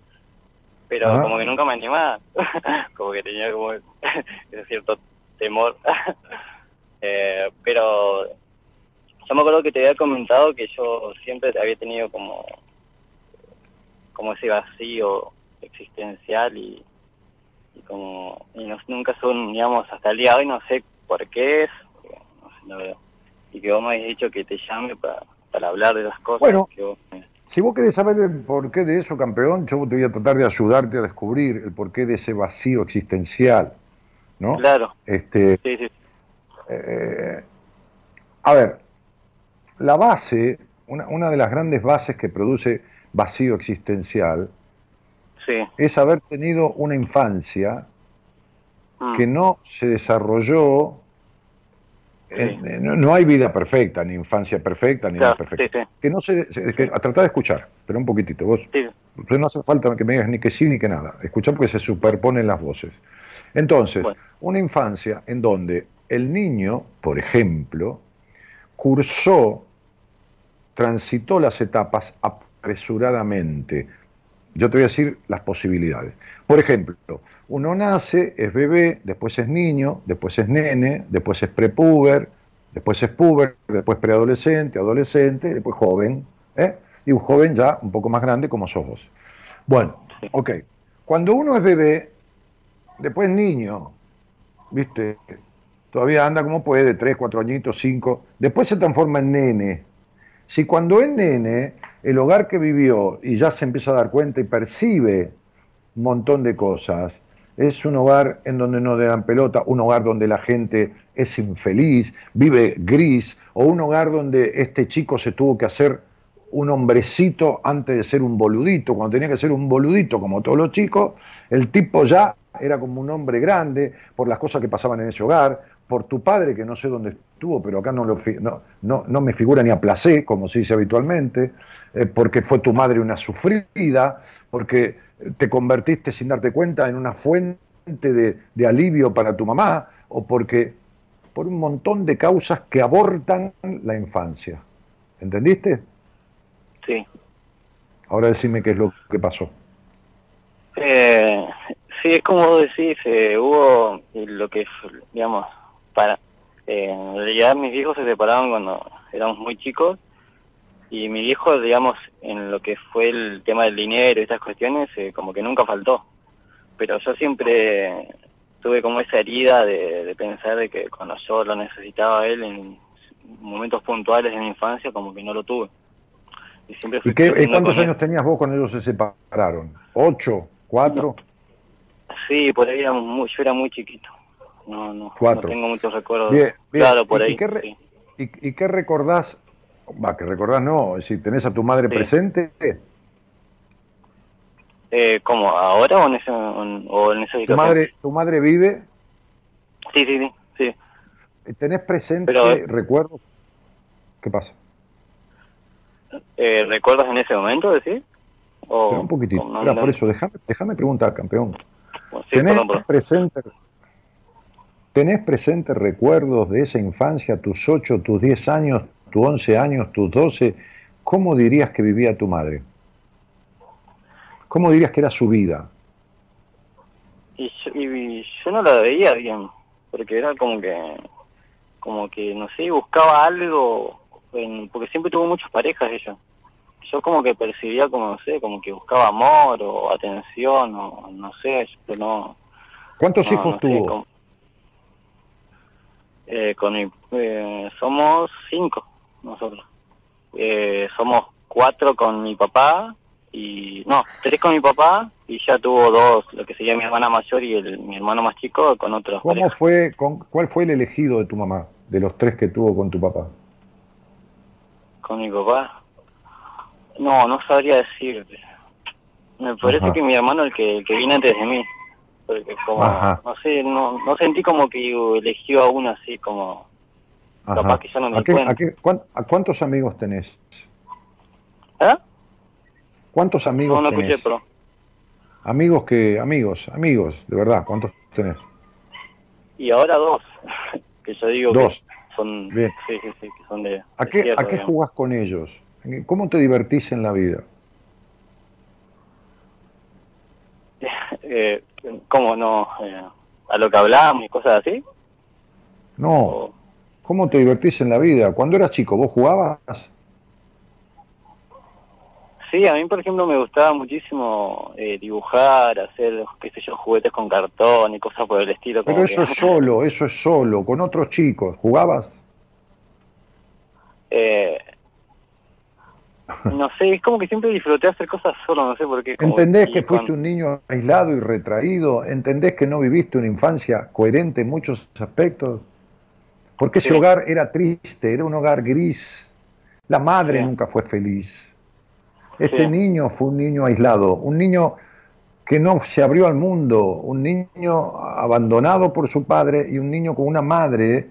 Pero como que nunca me animaba, como que tenía como ese cierto temor. eh, pero yo me acuerdo que te había comentado que yo siempre había tenido como, como ese vacío existencial y, y como y nunca son, digamos, hasta el día de hoy no sé por qué es, no sé, y que vos me habéis dicho que te llame para, para hablar de las cosas. Bueno, si vos querés saber el porqué de eso, campeón, yo te voy a tratar de ayudarte a descubrir el porqué de ese vacío existencial. ¿no? Claro. Este, sí, sí. Eh, a ver, la base, una, una, de las grandes bases que produce vacío existencial, es haber tenido una infancia Mm. que no se desarrolló. En- en- no, hay vida perfecta, ni infancia perfecta, ni nada Claro, sí, sí. Que no se, que, a tratar de escuchar, pero un poquitito. Vos, no hace falta que me digas ni que sí ni que nada. Escuchá porque se superponen las voces. Entonces, Bueno. una infancia en donde el niño, por ejemplo, cursó, transitó las etapas apresuradamente. Yo te voy a decir las posibilidades. Por ejemplo, uno nace, es bebé, después es niño, después es nene, después es prepuber, después es puber, después preadolescente, adolescente, después joven, ¿eh? y un joven ya un poco más grande como sos vos. Bueno, ok. Cuando uno es bebé, después es niño, ¿viste? Todavía anda como puede, tres, cuatro añitos, cinco. Después se transforma en nene. Si cuando es nene, el hogar que vivió y ya se empieza a dar cuenta y percibe un montón de cosas, es un hogar en donde no le dan pelota, un hogar donde la gente es infeliz, vive gris, o un hogar donde este chico se tuvo que hacer un hombrecito antes de ser un boludito, cuando tenía que ser un boludito como todos los chicos, el tipo ya era como un hombre grande por las cosas que pasaban en ese hogar, por tu padre que no sé dónde estuvo, pero acá no, lo, no, no me figura ni a placé, como se dice habitualmente, eh, porque fue tu madre una sufrida, porque te convertiste sin darte cuenta en una fuente de, de alivio para tu mamá, o porque por un montón de causas que abortan la infancia. ¿Entendiste? sí. Ahora decime qué es lo que pasó. Eh, sí, es como vos decís, eh, hubo lo que, digamos, para... eh, en realidad mis hijos se separaron cuando éramos muy chicos y mi viejo, digamos, en lo que fue el tema del dinero y estas cuestiones, eh, como que nunca faltó. Pero yo siempre tuve como esa herida de, de pensar de que cuando yo lo necesitaba a él en momentos puntuales de mi infancia, como que no lo tuve. Y siempre fui ¿Y qué, creciendo cuántos él. años tenías vos cuando ellos se separaron? ¿Ocho? ¿Cuatro? Sí, por ahí era muy, yo era muy chiquito. No, no, Cuatro. no tengo muchos recuerdos. Bien, bien. Claro, por ¿Y- y ahí. qué re- sí. ¿Y, y qué recordás? Va, que recordás no, decir, ¿tenés a tu madre Sí. presente? Eh, ¿Cómo? ¿Ahora o en, ese, o en esa ¿Tu madre, ¿Tu madre vive? Sí, sí, sí. sí. ¿Tenés presente Pero- recuerdos? ¿Qué pasa? Eh, ¿Recuerdas en ese momento, decís? O, un poquitito. no, por eso, déjame, déjame preguntar, campeón. bueno, sí, ¿Tenés, perdón. presente, ¿Tenés presente recuerdos de esa infancia, tus 8, tus 10 años, tus 11 años, tus 12? ¿Cómo dirías que vivía tu madre? ¿Cómo dirías que era su vida? Y yo, y yo no la veía bien, porque era como que, como que, no sé, buscaba algo, en- porque siempre tuvo muchas parejas ella. Yo como que percibía como, no sé, como que buscaba amor o atención o no sé, pero no... ¿Cuántos no, hijos no sé, tuvo? como- Eh, con mi, eh, somos cinco nosotros. Eh, somos cuatro con mi papá y no, tres con mi papá y ya tuvo dos, lo que sería mi hermana mayor y el, mi hermano más chico con otros. ¿Cómo parejas. fue, con, ¿Cuál fue el elegido de tu mamá, de los tres que tuvo con tu papá? Con mi papá. No, no sabría decirte. Me parece Ajá. que mi hermano el que, el que vino antes de mí. Porque como, Ajá. no sé, no, no sentí como que eligió a uno así como... Capaz que yo no me ¿A, qué- a qué- a cuántos amigos tenés? ¿Eh? ¿Cuántos amigos No, no tenés? escuché, pero... Amigos que, amigos, amigos, de verdad, ¿cuántos tenés? Y ahora dos, que yo digo Dos. que son, Bien. sí, sí, sí, que son de... ¿A de qué, cierto, ¿A qué jugás con ellos? ¿Cómo te divertís en la vida? Eh, ¿Cómo no? Eh, a lo que hablábamos y cosas así. No, O- ¿cómo te divertís en la vida? Cuando eras chico, ¿vos jugabas? Sí, a mí, por ejemplo, me gustaba muchísimo eh, dibujar, hacer, qué sé yo, juguetes con cartón y cosas por el estilo. Pero eso que- es solo, eso es solo, con otros chicos. ¿Jugabas? Eh, no sé, es como que siempre disfruté hacer cosas solo, no sé por qué. ¿Entendés que fuiste un niño aislado y retraído? ¿Entendés que no viviste una infancia coherente en muchos aspectos? Porque ese Sí. hogar era triste, era un hogar gris. La madre Sí. nunca fue feliz. Este Sí. niño fue un niño aislado, un niño que no se abrió al mundo, un niño abandonado por su padre y un niño con una madre,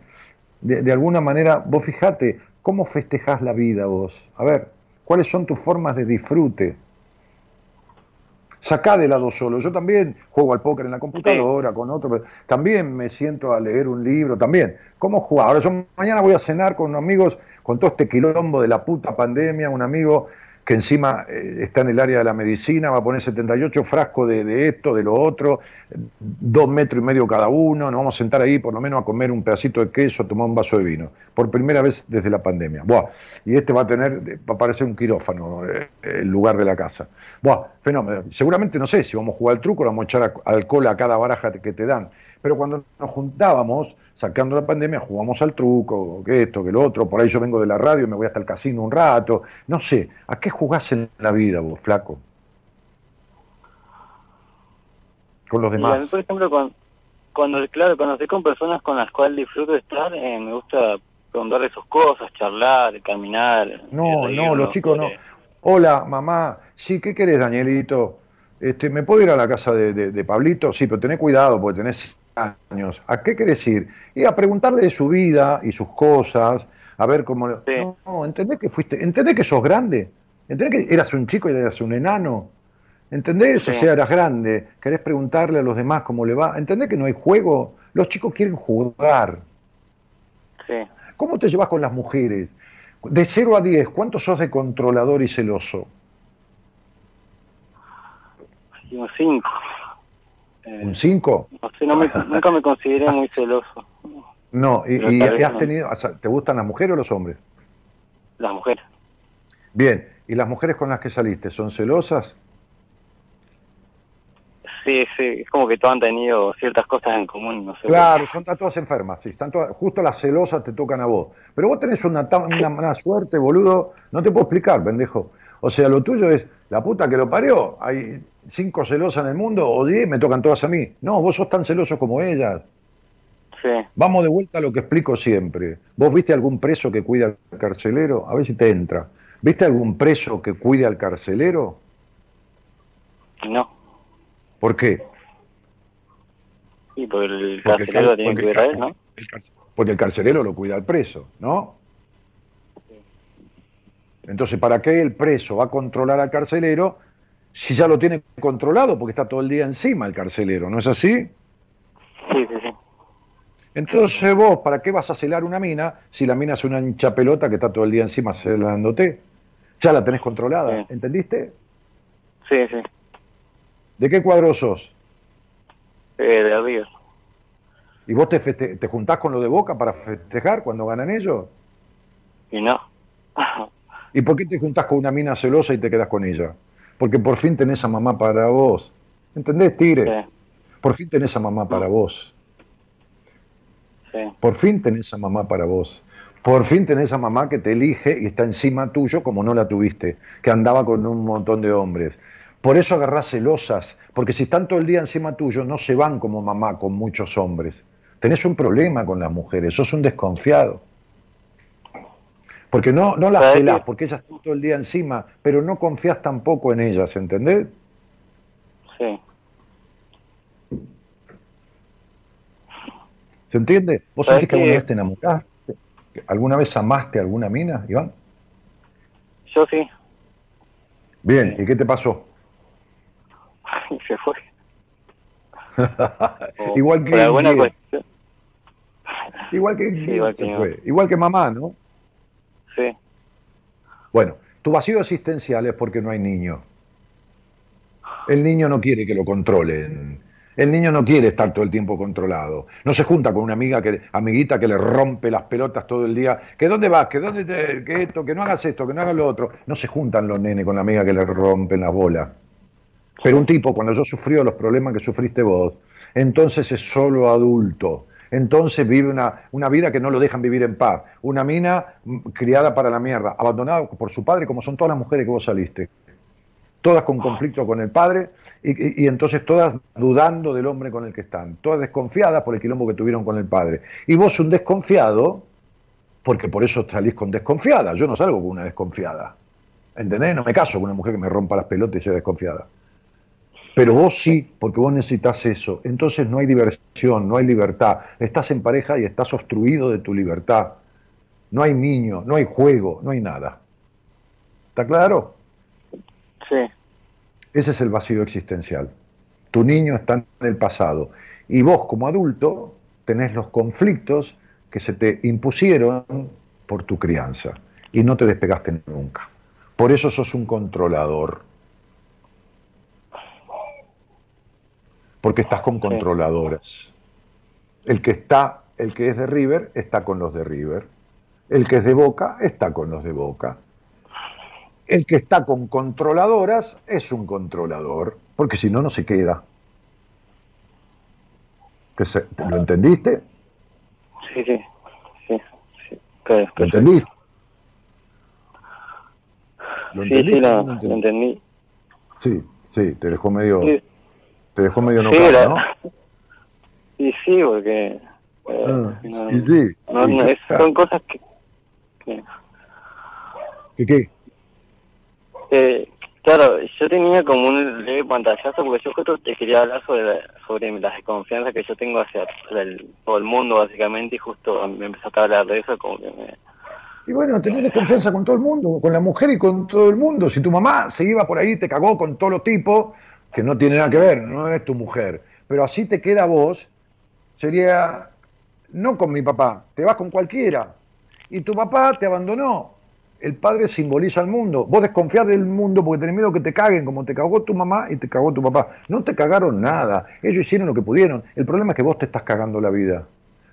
de, de alguna manera, vos fijate, ¿cómo festejás la vida vos? A ver, ¿cuáles son tus formas de disfrute? Sacá de lado solo. Yo también juego al póker en la computadora con otro, también me siento a leer un libro, también. ¿Cómo jugar? Ahora yo mañana voy a cenar con amigos con todo este quilombo de la puta pandemia, un amigo que encima eh, está en el área de la medicina, va a poner 78 frascos de, esto, de lo otro, dos metros y medio cada uno, nos vamos a sentar ahí por lo menos a comer un pedacito de queso, tomar un vaso de vino, por primera vez desde la pandemia. Buah, y este va a tener, va a parecer un quirófano, eh, el lugar de la casa. Buah, fenómeno. Seguramente no sé si vamos a jugar al truco, vamos a echar alcohol a cada baraja que te dan, pero cuando nos juntábamos, sacando la pandemia, jugamos al truco, que esto, que lo otro, por ahí yo vengo de la radio, me voy hasta el casino un rato, no sé, ¿a qué jugás en la vida vos, flaco? Con los demás. por ejemplo, cuando, cuando, claro, cuando estoy con personas con las cuales disfruto estar, eh, me gusta preguntarle sus cosas, charlar, caminar. No, no, los chicos no. Hola, mamá, sí, ¿qué querés, Danielito? Este, ¿Me puedo ir a la casa de, de Pablito? Sí, pero tené cuidado porque tenés años. ¿A qué querés ir? Y a preguntarle de su vida y sus cosas, a ver cómo... Sí. No, entendés que fuiste, entendés que sos grande, entendés que eras un chico y eras un enano, entendés, sí. o sea, eras grande, querés preguntarle a los demás cómo le va, entendés que no hay juego, los chicos quieren jugar. Sí. ¿Cómo te llevas con las mujeres? De 0 a 10, ¿cuánto sos de controlador y celoso? 5. Eh, ¿Un 5? No sé, nunca me consideré muy celoso. No, y, y has no. tenido, ¿te gustan las mujeres o los hombres? Las mujeres. Bien, ¿y las mujeres con las que saliste son celosas? Sí, sí, es como que todas han tenido ciertas cosas en común, no sé. Claro, son todas enfermas, sí, están todas, justo las celosas te tocan a vos. Pero vos tenés una, una mala suerte, boludo, no te puedo explicar, pendejo. O sea, lo tuyo es la puta que lo parió. Hay cinco celosas en el mundo o diez me tocan todas a mí. No, vos sos tan celoso como ellas. Sí. Vamos de vuelta a lo que explico siempre. ¿Vos viste algún preso que cuida al carcelero? A ver si te entra. ¿Viste algún preso que cuide al carcelero? No. ¿Por qué? Sí, porque el carcelero tiene que cuidar a él, ¿no? porque el carcelero lo cuida al preso, ¿no? Entonces, ¿para qué el preso va a controlar al carcelero si ya lo tiene controlado? Porque está todo el día encima el carcelero, ¿no es así? Sí, sí, sí. Entonces vos, ¿para qué vas a celar una mina si la mina es una hincha pelota que está todo el día encima celándote? Ya la tenés controlada, ¿entendiste? Sí, sí. ¿De qué cuadro sos? Eh, de Río. ¿Y vos te, te juntás con lo de Boca para festejar cuando ganan ellos? Y no. ¿Y por qué te juntás con una mina celosa y te quedas con ella? Porque por fin tenés a mamá para vos. ¿Entendés, Tigre? Por fin tenés a mamá para vos. Sí. Por fin tenés a mamá para vos. Por fin tenés a mamá que te elige y está encima tuyo como no la tuviste, que andaba con un montón de hombres. Por eso agarrás celosas, porque si están todo el día encima tuyo, no se van como mamá con muchos hombres. Tenés un problema con las mujeres, sos un desconfiado. Porque no, no las celás, porque ellas están todo el día encima, pero no confías tampoco en ellas, ¿entendés? Sí. ¿Se entiende? ¿Vos sentís que, alguna vez te enamoraste? ¿Alguna vez amaste a alguna mina, Iván? Yo sí. Bien, ¿y qué te pasó? Se fue. igual que igual que, igual que se fue. igual que mamá, ¿no? Sí. Bueno, tu vacío existencial es porque no hay niño. El niño no quiere que lo controlen. El niño no quiere estar todo el tiempo controlado. No se junta con una amiga que, amiguita que le rompe las pelotas todo el día. ¿Que dónde vas? ¿Que dónde te, que esto? Que no hagas esto, que no hagas lo otro. No se juntan los nenes con la amiga que le rompen las bolas. Pero un tipo, cuando yo sufrió los problemas que sufriste vos, entonces es solo adulto entonces vive una, una, vida que no lo dejan vivir en paz. Una mina mm, criada para la mierda, abandonada por su padre, como son todas las mujeres que vos saliste. Todas con conflicto con el padre y, entonces todas dudando del hombre con el que están. Todas desconfiadas por el quilombo que tuvieron con el padre. Y vos un desconfiado, porque por eso salís con desconfiada. Yo no salgo con una desconfiada. ¿Entendés? No me caso con una mujer que me rompa las pelotas y sea desconfiada. Pero vos sí, porque vos necesitas eso. Entonces no hay diversión, no hay libertad. Estás en pareja y estás obstruido de tu libertad. No hay niño, no hay juego, no hay nada. ¿Está claro? Sí. Ese es el vacío existencial. Tu niño está en el pasado. Y vos como adulto tenés los conflictos que se te impusieron por tu crianza. Y no te despegaste nunca. Por eso sos un controlador. Porque estás con controladoras. El que está, el que es de River, está con los de River. El que es de Boca, está con los de Boca. El que está con controladoras es un controlador, porque si no, no se queda. ¿Lo entendiste? Sí, sí. sí, sí. ¿Lo entendiste? ¿Lo sí, sí, lo, entendí. Sí, sí, te dejó medio, te dejó medio sí, ¿no? Y sí, porque... Eh, ah, sí, sí. son cosas que... que... ¿Qué? Eh, claro, yo tenía como un leve pantallazo porque yo justo te quería hablar sobre, sobre la desconfianza que yo tengo hacia todo el mundo, básicamente, y justo me empezó a hablar de eso, como que me y bueno, tenés confianza con todo el mundo, con la mujer y con todo el mundo. Si tu mamá se iba por ahí, te cagó con todos los tipos, que no tiene nada que ver, no es tu mujer. Pero así te queda vos, sería, no con mi papá, te vas con cualquiera. Y tu papá te abandonó. El padre simboliza el mundo. Vos desconfías del mundo porque tenés miedo que te caguen, como te cagó tu mamá y te cagó tu papá. No te cagaron nada. Ellos hicieron lo que pudieron. El problema es que vos te estás cagando la vida.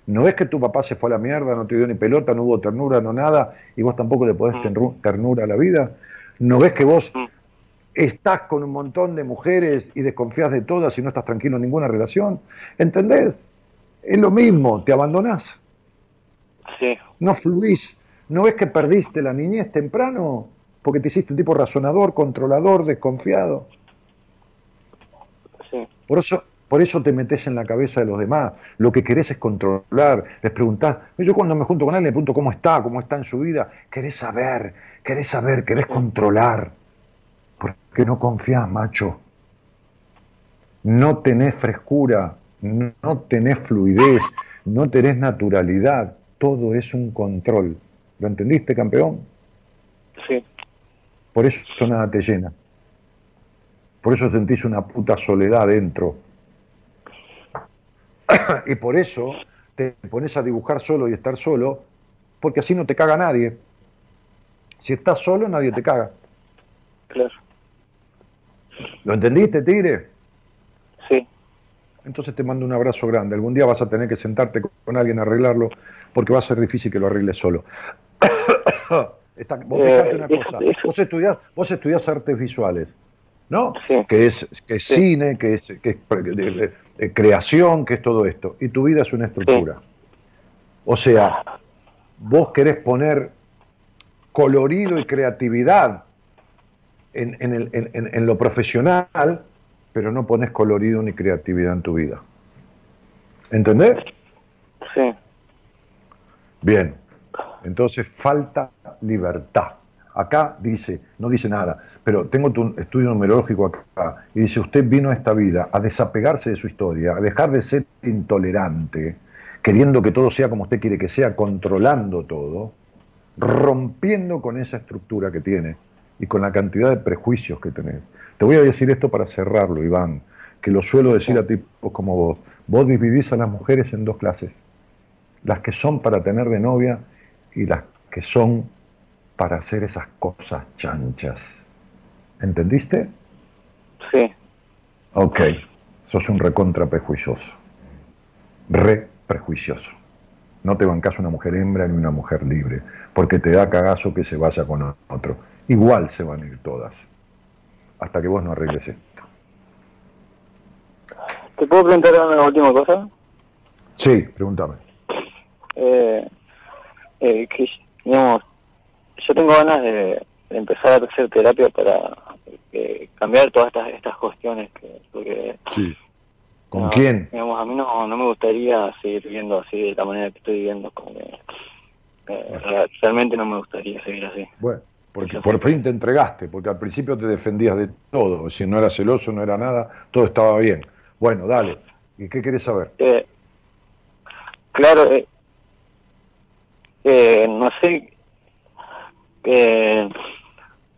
¿No es que tu papá se fue a la mierda, no te dio ni pelota, no hubo ternura, no nada, y vos tampoco le podés tener mm. ternura a la vida? ¿No ves que vos mm. Estás con un montón de mujeres y desconfías de todas y no estás tranquilo en ninguna relación? ¿Entendés? Es lo mismo, te abandonás. Sí. No fluís. ¿No ves que perdiste la niñez temprano? Porque te hiciste un tipo razonador, controlador, desconfiado. Sí. Por eso, por eso te metes en la cabeza de los demás. Lo que querés es controlar. Les preguntás. Yo cuando me junto con alguien le pregunto cómo está, cómo está en su vida. Querés saber, querés saber, querés controlar. Porque no confías, macho. No tenés frescura, no tenés fluidez, no tenés naturalidad. Todo es un control. ¿Lo entendiste, campeón? Sí. Por eso nada te llena. Por eso sentís una puta soledad dentro y por eso te pones a dibujar solo y estar solo, porque así no te caga nadie. Si estás solo, nadie te caga. Claro. ¿Lo entendiste, Tigre? Sí. Entonces te mando un abrazo grande. Algún día vas a tener que sentarte con alguien a arreglarlo, porque va a ser difícil que lo arregles solo. vos eh, una cosa. Vos estudiás, vos estudiás artes visuales, ¿no? Sí. Que es, que es cine, que es, que es creación, que es todo esto. Y tu vida es una estructura. O sea, vos querés poner colorido y creatividad en, en, lo profesional, pero no pones colorido ni creatividad en tu vida. ¿Entendés? Sí. Bien. Entonces falta libertad. Acá dice, no dice nada, pero tengo tu estudio numerológico acá y dice, usted vino a esta vida a desapegarse de su historia, a dejar de ser intolerante, queriendo que todo sea como usted quiere que sea, controlando todo, rompiendo con esa estructura que tiene y con la cantidad de prejuicios que tenés. Te voy a decir esto para cerrarlo, Iván, que lo suelo decir a tipos como vos. Vos dividís a las mujeres en dos clases, las que son para tener de novia y las que son para hacer esas cosas chanchas. ¿Entendiste? Sí. Ok, sos un recontra prejuicioso. Re prejuicioso. No te bancas una mujer hembra ni una mujer libre, porque te da cagazo que se vaya con otro. Igual se van a ir todas, hasta que vos no arregles esto. ¿Te puedo preguntar una última cosa? Sí, pregúntame. Eh, eh, que, digamos, yo tengo ganas de, empezar a hacer terapia para eh, cambiar todas estas estas cuestiones que porque sí. ¿Con quién? Digamos, a mí no, no me gustaría seguir viviendo así de la manera que estoy viviendo, como que eh, realmente no me gustaría seguir así. Bueno, porque por fin te entregaste, porque al principio te defendías de todo, si no era celoso, no era nada, todo estaba bien. Bueno, dale, ¿y qué querés saber? Eh, claro, eh, eh, no sé, eh,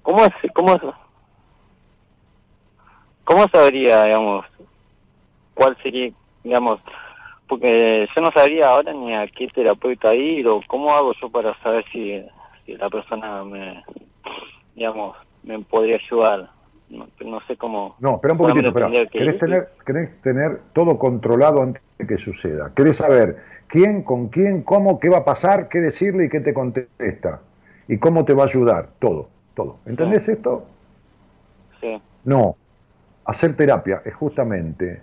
¿cómo, es, cómo, ¿cómo sabría, digamos, cuál sería, digamos, porque yo no sabría ahora ni a qué terapeuta ir o cómo hago yo para saber si, si la persona me, digamos, me podría ayudar. No, no sé cómo... No, espera un poquitito, espera. ¿Querés tener, ¿Querés tener todo controlado antes de que suceda? ¿Querés saber quién, con quién, cómo, qué va a pasar, qué decirle y qué te contesta? ¿Y cómo te va a ayudar? Todo, todo. ¿Entendés esto? Sí. No, hacer terapia es justamente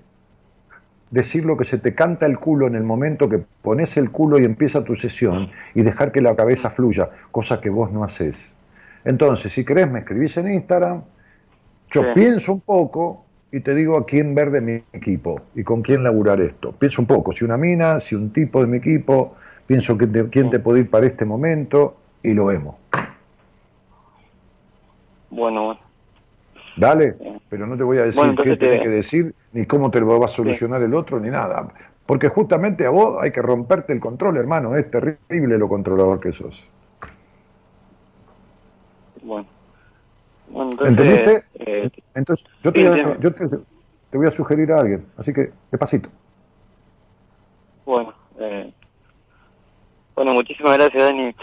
decir lo que se te canta el culo en el momento que pones el culo y empieza tu sesión y dejar que la cabeza fluya, cosa que vos no haces. Entonces, si querés, me escribís en Instagram, yo pienso un poco y te digo a quién ver de mi equipo y con quién laburar esto. Pienso un poco, si una mina, si un tipo de mi equipo, pienso que quién te puede ir para este momento y lo vemos. Bueno, Dale, pero no te voy a decir qué tienes que decir, ni cómo te lo va a solucionar el otro, ni nada. Porque justamente a vos hay que romperte el control, hermano. Es terrible lo controlador que sos. Bueno. ¿Entendiste? Eh, entonces, yo, te, yo te, voy a sugerir a alguien, así que despacito. Bueno, eh, bueno, muchísimas gracias, Dani.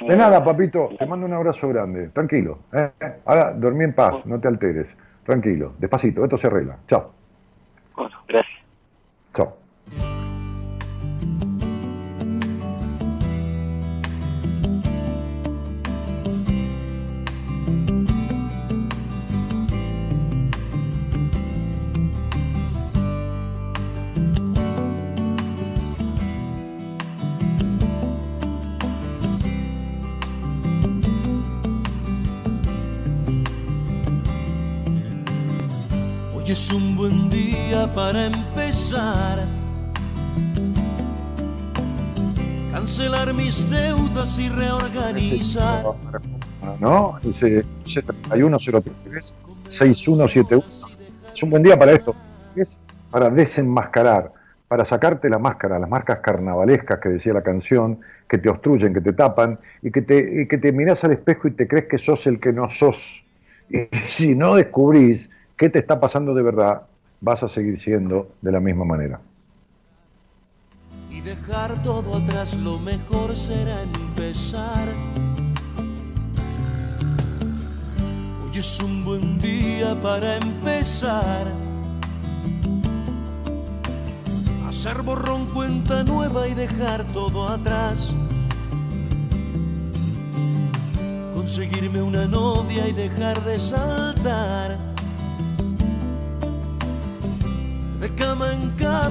De nada, papito, te mando un abrazo grande. Tranquilo. ¿eh? Ahora dormí en paz, no te alteres. Tranquilo, despacito, esto se arregla. Chao. Bueno, gracias. Chao. Es un buen día para empezar. Cancelar mis deudas y reorganizar. ¿No? Dice 3103 6171. Es un buen día para esto. Es para desenmascarar, para sacarte la máscara, las marcas carnavalescas que decía la canción, que te obstruyen, que te tapan, y que te, y que te miras al espejo y te crees que sos el que no sos. Y si no descubrís qué te está pasando de verdad, vas a seguir siendo de la misma manera. Y dejar todo atrás, lo mejor será empezar. Hoy es un buen día para empezar. Hacer borrón cuenta nueva y dejar todo atrás. Conseguirme una novia y dejar de saltar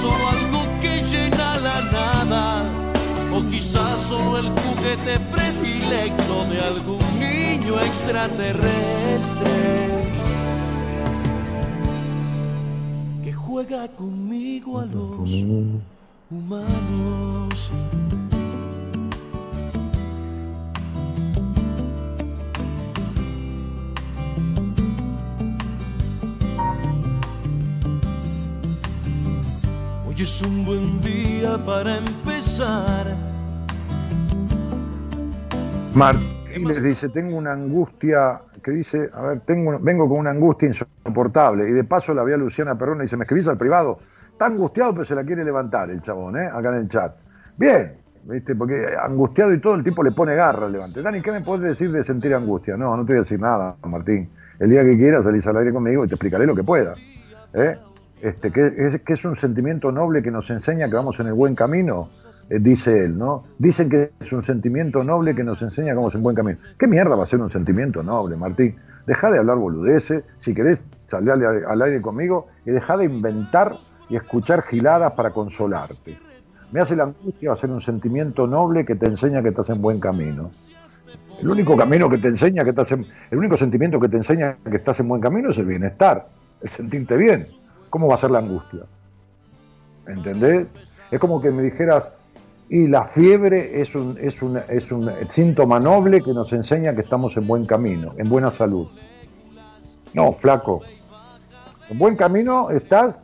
solo algo que llena la nada, o quizás solo el juguete predilecto de algún niño extraterrestre que juega conmigo a los humanos. Es un buen día para empezar. Martínez dice, tengo una angustia, que dice, a ver, tengo, vengo con una angustia insoportable. Y de paso la vi a Luciana Perrón y dice, me escribís al privado. Está angustiado, pero se la quiere levantar el chabón, ¿eh? Acá en el chat. Bien, ¿viste? Porque angustiado y todo el tipo le pone garra al levante. Dani, ¿qué me puedes decir de sentir angustia? No, no te voy a decir nada, Martín. El día que quieras salís al aire conmigo y te explicaré lo que pueda. ¿eh? Este, que, es, es un sentimiento noble que nos enseña que vamos en el buen camino, eh, dice él, ¿no? Dicen que es un sentimiento noble que nos enseña que vamos en buen camino. ¿Qué mierda va a ser un sentimiento noble, Martín? Deja de hablar boludeces, si querés salir al aire conmigo y deja de inventar y escuchar giladas para consolarte. Me hace la angustia va a ser un sentimiento noble que te enseña que estás en buen camino. El único camino que te enseña que estás en, el único sentimiento que te enseña que estás en buen camino es el bienestar, el sentirte bien. ¿Cómo va a ser la angustia? ¿Entendés? Es como que me dijeras, y la fiebre es un, síntoma noble que nos enseña que estamos en buen camino, en buena salud. No, flaco. En buen camino estás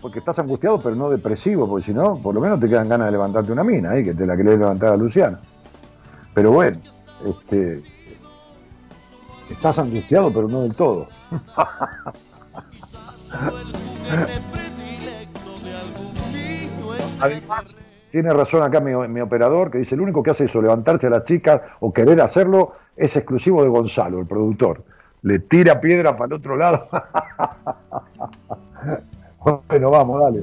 porque estás angustiado, pero no depresivo, porque si no, por lo menos te quedan ganas de levantarte una mina ahí, que te la querés levantar a Luciana. Pero bueno, este, estás angustiado, pero no del todo. Además, tiene razón acá mi, operador que dice, el único que hace eso, levantarse a las chicas o querer hacerlo, es exclusivo de Gonzalo, el productor. Le tira piedra para el otro lado. Bueno, vamos, dale.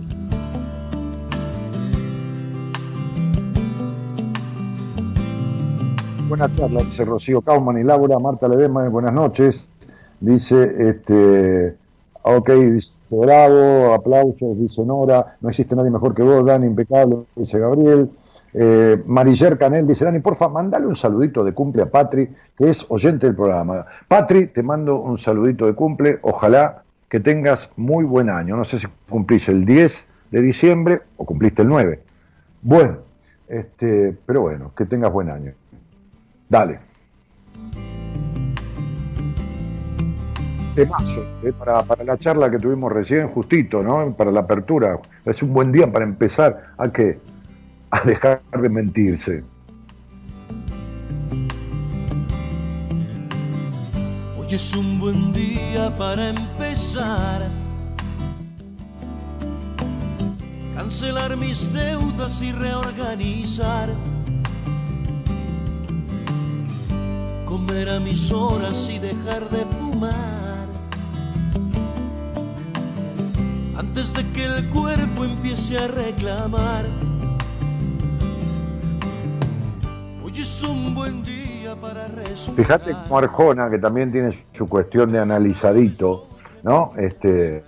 Buenas tardes, dice Rocío Kauman y Laura, Marta Ledema, buenas noches. Dice, este, ok, dice bravo, aplausos, dice Nora, no existe nadie mejor que vos, Dani, impecable, dice Gabriel. Eh, Mariller Canel dice, Dani, porfa, mandale un saludito de cumple a Patri, que es oyente del programa. Patri, te mando un saludito de cumple, ojalá que tengas muy buen año. No sé si cumplís el 10 de diciembre o cumpliste el 9. Bueno, este, pero bueno, que tengas buen año. Dale. Temazo, eh, para, la charla que tuvimos recién, justito, ¿no? Para la apertura. Es un buen día para empezar a que a dejar de mentirse. Hoy es un buen día para empezar. Cancelar mis deudas y reorganizar. Comer a mis horas y dejar de fumar. Antes de que el cuerpo empiece a reclamar. Hoy es un buen día Fíjate como Arjona, que también tiene su cuestión de analizadito, ¿no? Este,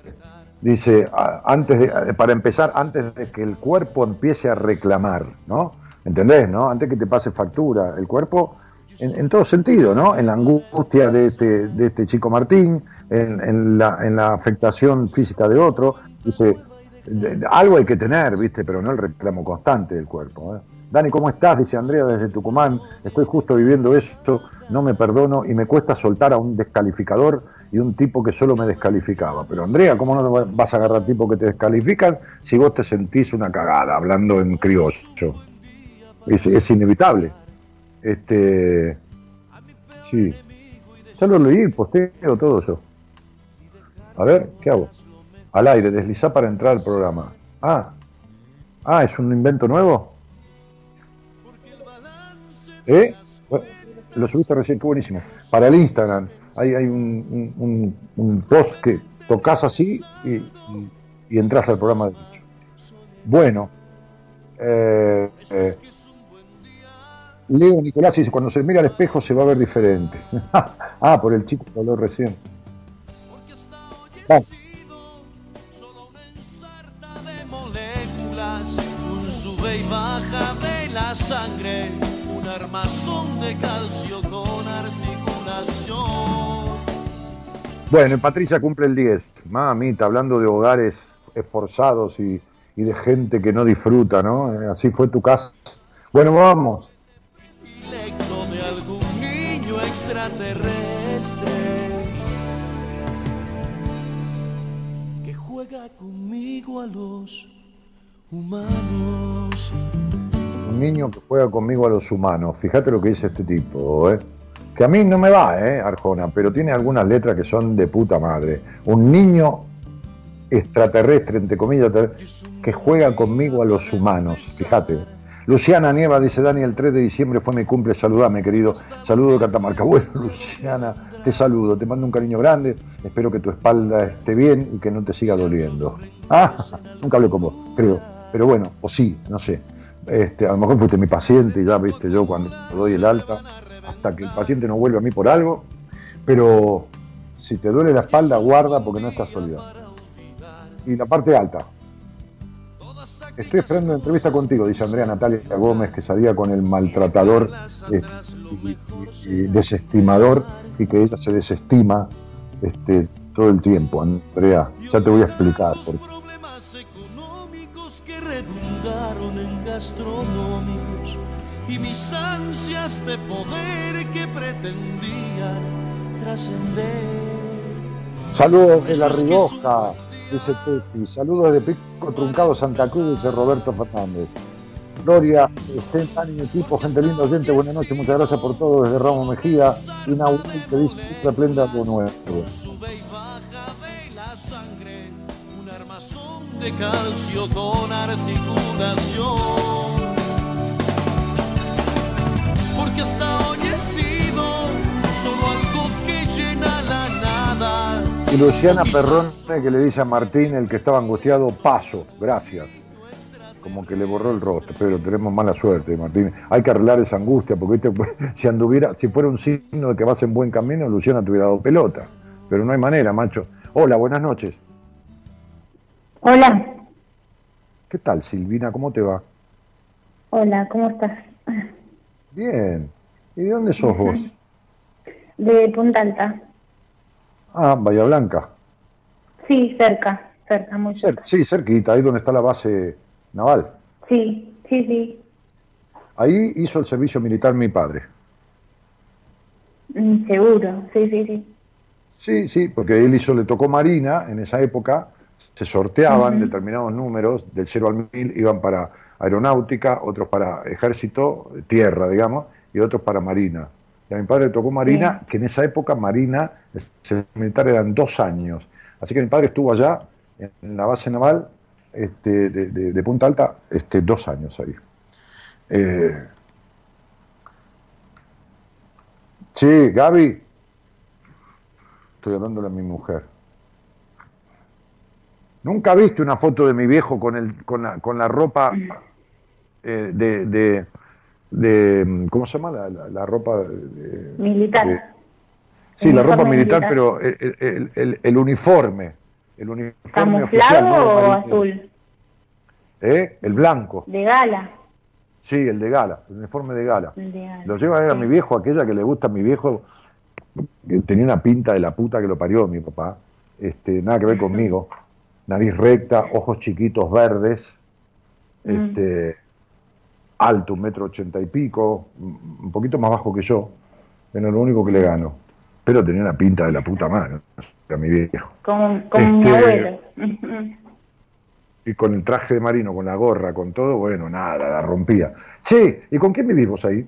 dice, antes de, para empezar, antes de que el cuerpo empiece a reclamar, ¿no? ¿Entendés, no? Antes que te pase factura, el cuerpo, en, todo sentido, ¿no? En la angustia de este, de este chico Martín, en, la, en la afectación física de otro, dice, algo hay que tener, ¿viste? Pero no el reclamo constante del cuerpo, ¿eh? Dani, ¿cómo estás? Dice Andrea desde Tucumán. Estoy justo viviendo esto, no me perdono y me cuesta soltar a un descalificador y un tipo que solo me descalificaba. Pero Andrea, ¿cómo no vas a agarrar tipo que te descalifican si vos te sentís una cagada hablando en criollo? Es, inevitable. Este, sí. Ya lo leí, posteo, todo eso. A ver, ¿qué hago? Al aire, deslizar para entrar al programa. Ah, ah, ¿es un invento nuevo? ¿Eh? lo subiste recién, qué buenísimo. Para el Instagram hay, hay un, post que tocas así y, entras al programa de Bueno, eh, eh, Leo Nicolás dice, cuando se mira al espejo se va a ver diferente. ah, por el chico que habló recién. Vamos. sube y baja de la sangre armazón de calcio con articulación. Bueno, Patricia cumple el 10. Mamita, hablando de hogares esforzados y, de gente que no disfruta, ¿no? Eh, así fue tu casa. Bueno, vamos. Un niño que juega conmigo a los humanos. Fíjate lo que dice este tipo, ¿eh? Que a mí no me va, ¿eh, Arjona? Pero tiene algunas letras que son de puta madre. Un niño extraterrestre, entre comillas, que juega conmigo a los humanos. Fíjate. Luciana Nieva dice, Dani, el 3 de diciembre fue mi cumple, saludame, querido. Saludo de Catamarca. Bueno, Luciana, te saludo, te mando un cariño grande. Espero que tu espalda esté bien y que no te siga doliendo. Ah, nunca hablé con vos, creo. Pero bueno, o sí, no sé. Este, a lo mejor fuiste mi paciente y ya viste yo cuando doy el alta, hasta que el paciente no vuelve a mí por algo. Pero si te duele la espalda, guarda porque no estás sólida. Y la parte alta, Estoy esperando una entrevista contigo, dice Andrea Natalia Gómez, que salía con el maltratador eh, y, desestimador y que ella se desestima este, todo el tiempo. Andrea, ya te voy a explicar. Saludos de la Rioja dice Tefi. Saludos de Pico Truncado Santa Cruz, dice Roberto Fernández. Gloria, estén tan en equipo, gente linda, gente, buenas noches, muchas gracias por todo desde Ramos Mejía y Nahuel que dice siempre aprende algo nuevo. de calcio con articulación. Porque hasta hoy he sido solo algo Luciana Perrone que le dice a Martín, el que estaba angustiado, paso, gracias. Como que le borró el rostro, pero tenemos mala suerte, Martín. Hay que arreglar esa angustia, porque si anduviera, si fuera un signo de que vas en buen camino, Luciana te hubiera dado pelota. Pero no hay manera, macho. Hola, buenas noches. Hola. ¿Qué tal, Silvina? ¿Cómo te va? Hola, ¿cómo estás? Bien. ¿Y de dónde sos vos? De Punta Alta. Ah, Bahía Blanca. Sí, cerca, cerca, muy cerca. Sí, cerquita, ahí donde está la base naval. Sí, sí, sí. Ahí hizo el servicio militar mi padre. Mm, seguro, sí, sí, sí. Sí, sí, porque él hizo, le tocó Marina en esa época, se sorteaban determinados números, del 0 al 1000 iban para aeronáutica, otros para ejército, tierra, digamos, y otros para Marina. Y a mi padre le tocó Marina, que en esa época Marina, el militar eran dos años. Así que mi padre estuvo allá, en la base naval este, de, Punta Alta, este, dos años ahí. Eh, sí, Gaby. Estoy hablándole a mi mujer. ¿Nunca viste una foto de mi viejo con, el, con, la, con la ropa eh, de de ¿cómo se llama la, ropa militar? sí, la ropa militar, pero el, el, uniforme, el uniforme ¿Camuflado o azul? ¿Eh? El blanco. De gala. Sí, el de gala, el uniforme de gala. Lo lleva a ver a mi viejo, aquella que le gusta a mi viejo, que tenía una pinta de la puta que lo parió mi papá, este, nada que ver conmigo, nariz recta, ojos chiquitos verdes, mm. Alto, un metro ochenta y pico, un poquito más bajo que yo, pero lo único que le gano. Pero tenía una pinta de la puta madre, a mi viejo. Como, mi este, abuelo. y con el traje de marino, con la gorra, con todo, bueno, nada, la rompía. Sí, ¿y con quién vivimos ahí?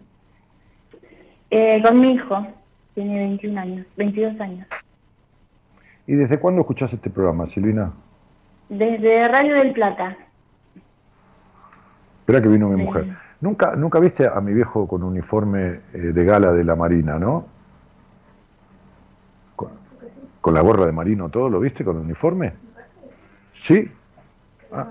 Eh, con mi hijo, tiene 21 años, 22 años. ¿Y desde cuándo escuchás este programa, Silvina? Desde Radio del Plata. Espera que vino mi mujer. ¿Nunca, nunca viste a mi viejo con uniforme eh, de gala de la Marina, no? Con, la gorra de marino, todo, ¿lo viste con el uniforme? ¿Sí? Ah.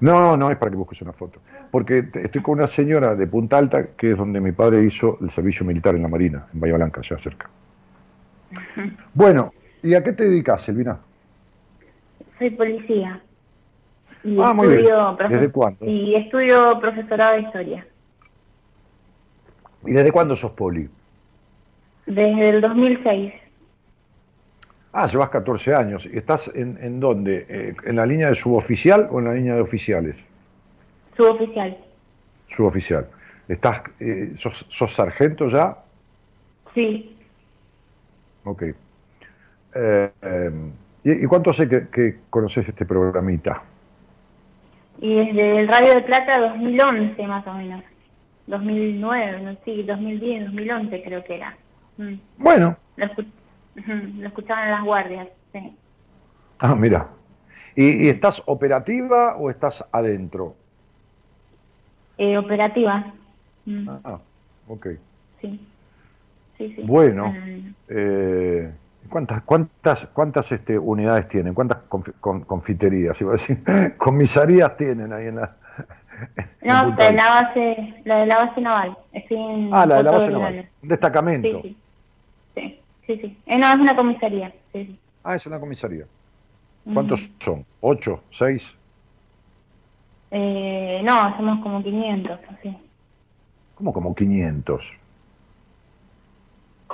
No, no es para que busques una foto. Porque estoy con una señora de Punta Alta, que es donde mi padre hizo el servicio militar en la Marina, en Bahía Blanca, allá cerca. Bueno, ¿y a qué te dedicas, Silvina? Soy policía. Y ah, muy bien. ¿Desde cuándo? Y estudio profesorado de historia. ¿Y desde cuándo sos poli? Desde el 2006. Ah, llevas 14 años. ¿Y estás en, en dónde? Eh, ¿En la línea de suboficial o en la línea de oficiales? Suboficial. Suboficial. ¿Estás, eh, sos, sargento ya? Sí. Ok. Eh, ¿y, cuánto sé que, que conoces este programita? Y desde el Radio de Plata 2011 más o menos. 2009, no sí, 2010, 2011 creo que era. Mm. Bueno. Lo, escuchaban en las guardias, sí. Ah, mira. ¿Y, estás operativa o estás adentro? Eh, operativa. Mm. Ah, ok. Sí. Sí, sí. Bueno, mm. eh, ¿cuántas cuántas cuántas este, unidades tienen? ¿Cuántas confiterías? Iba a decir, comisarías tienen ahí en la, no, de la base, la de la base naval. ah, la de la base naval. Un destacamento. Sí, sí. sí, sí, eh, no, es una comisaría. Sí, Ah, es una comisaría. ¿Cuántos son? ¿Ocho? ¿Seis? Eh, no, somos como 500, así. ¿Cómo como 500?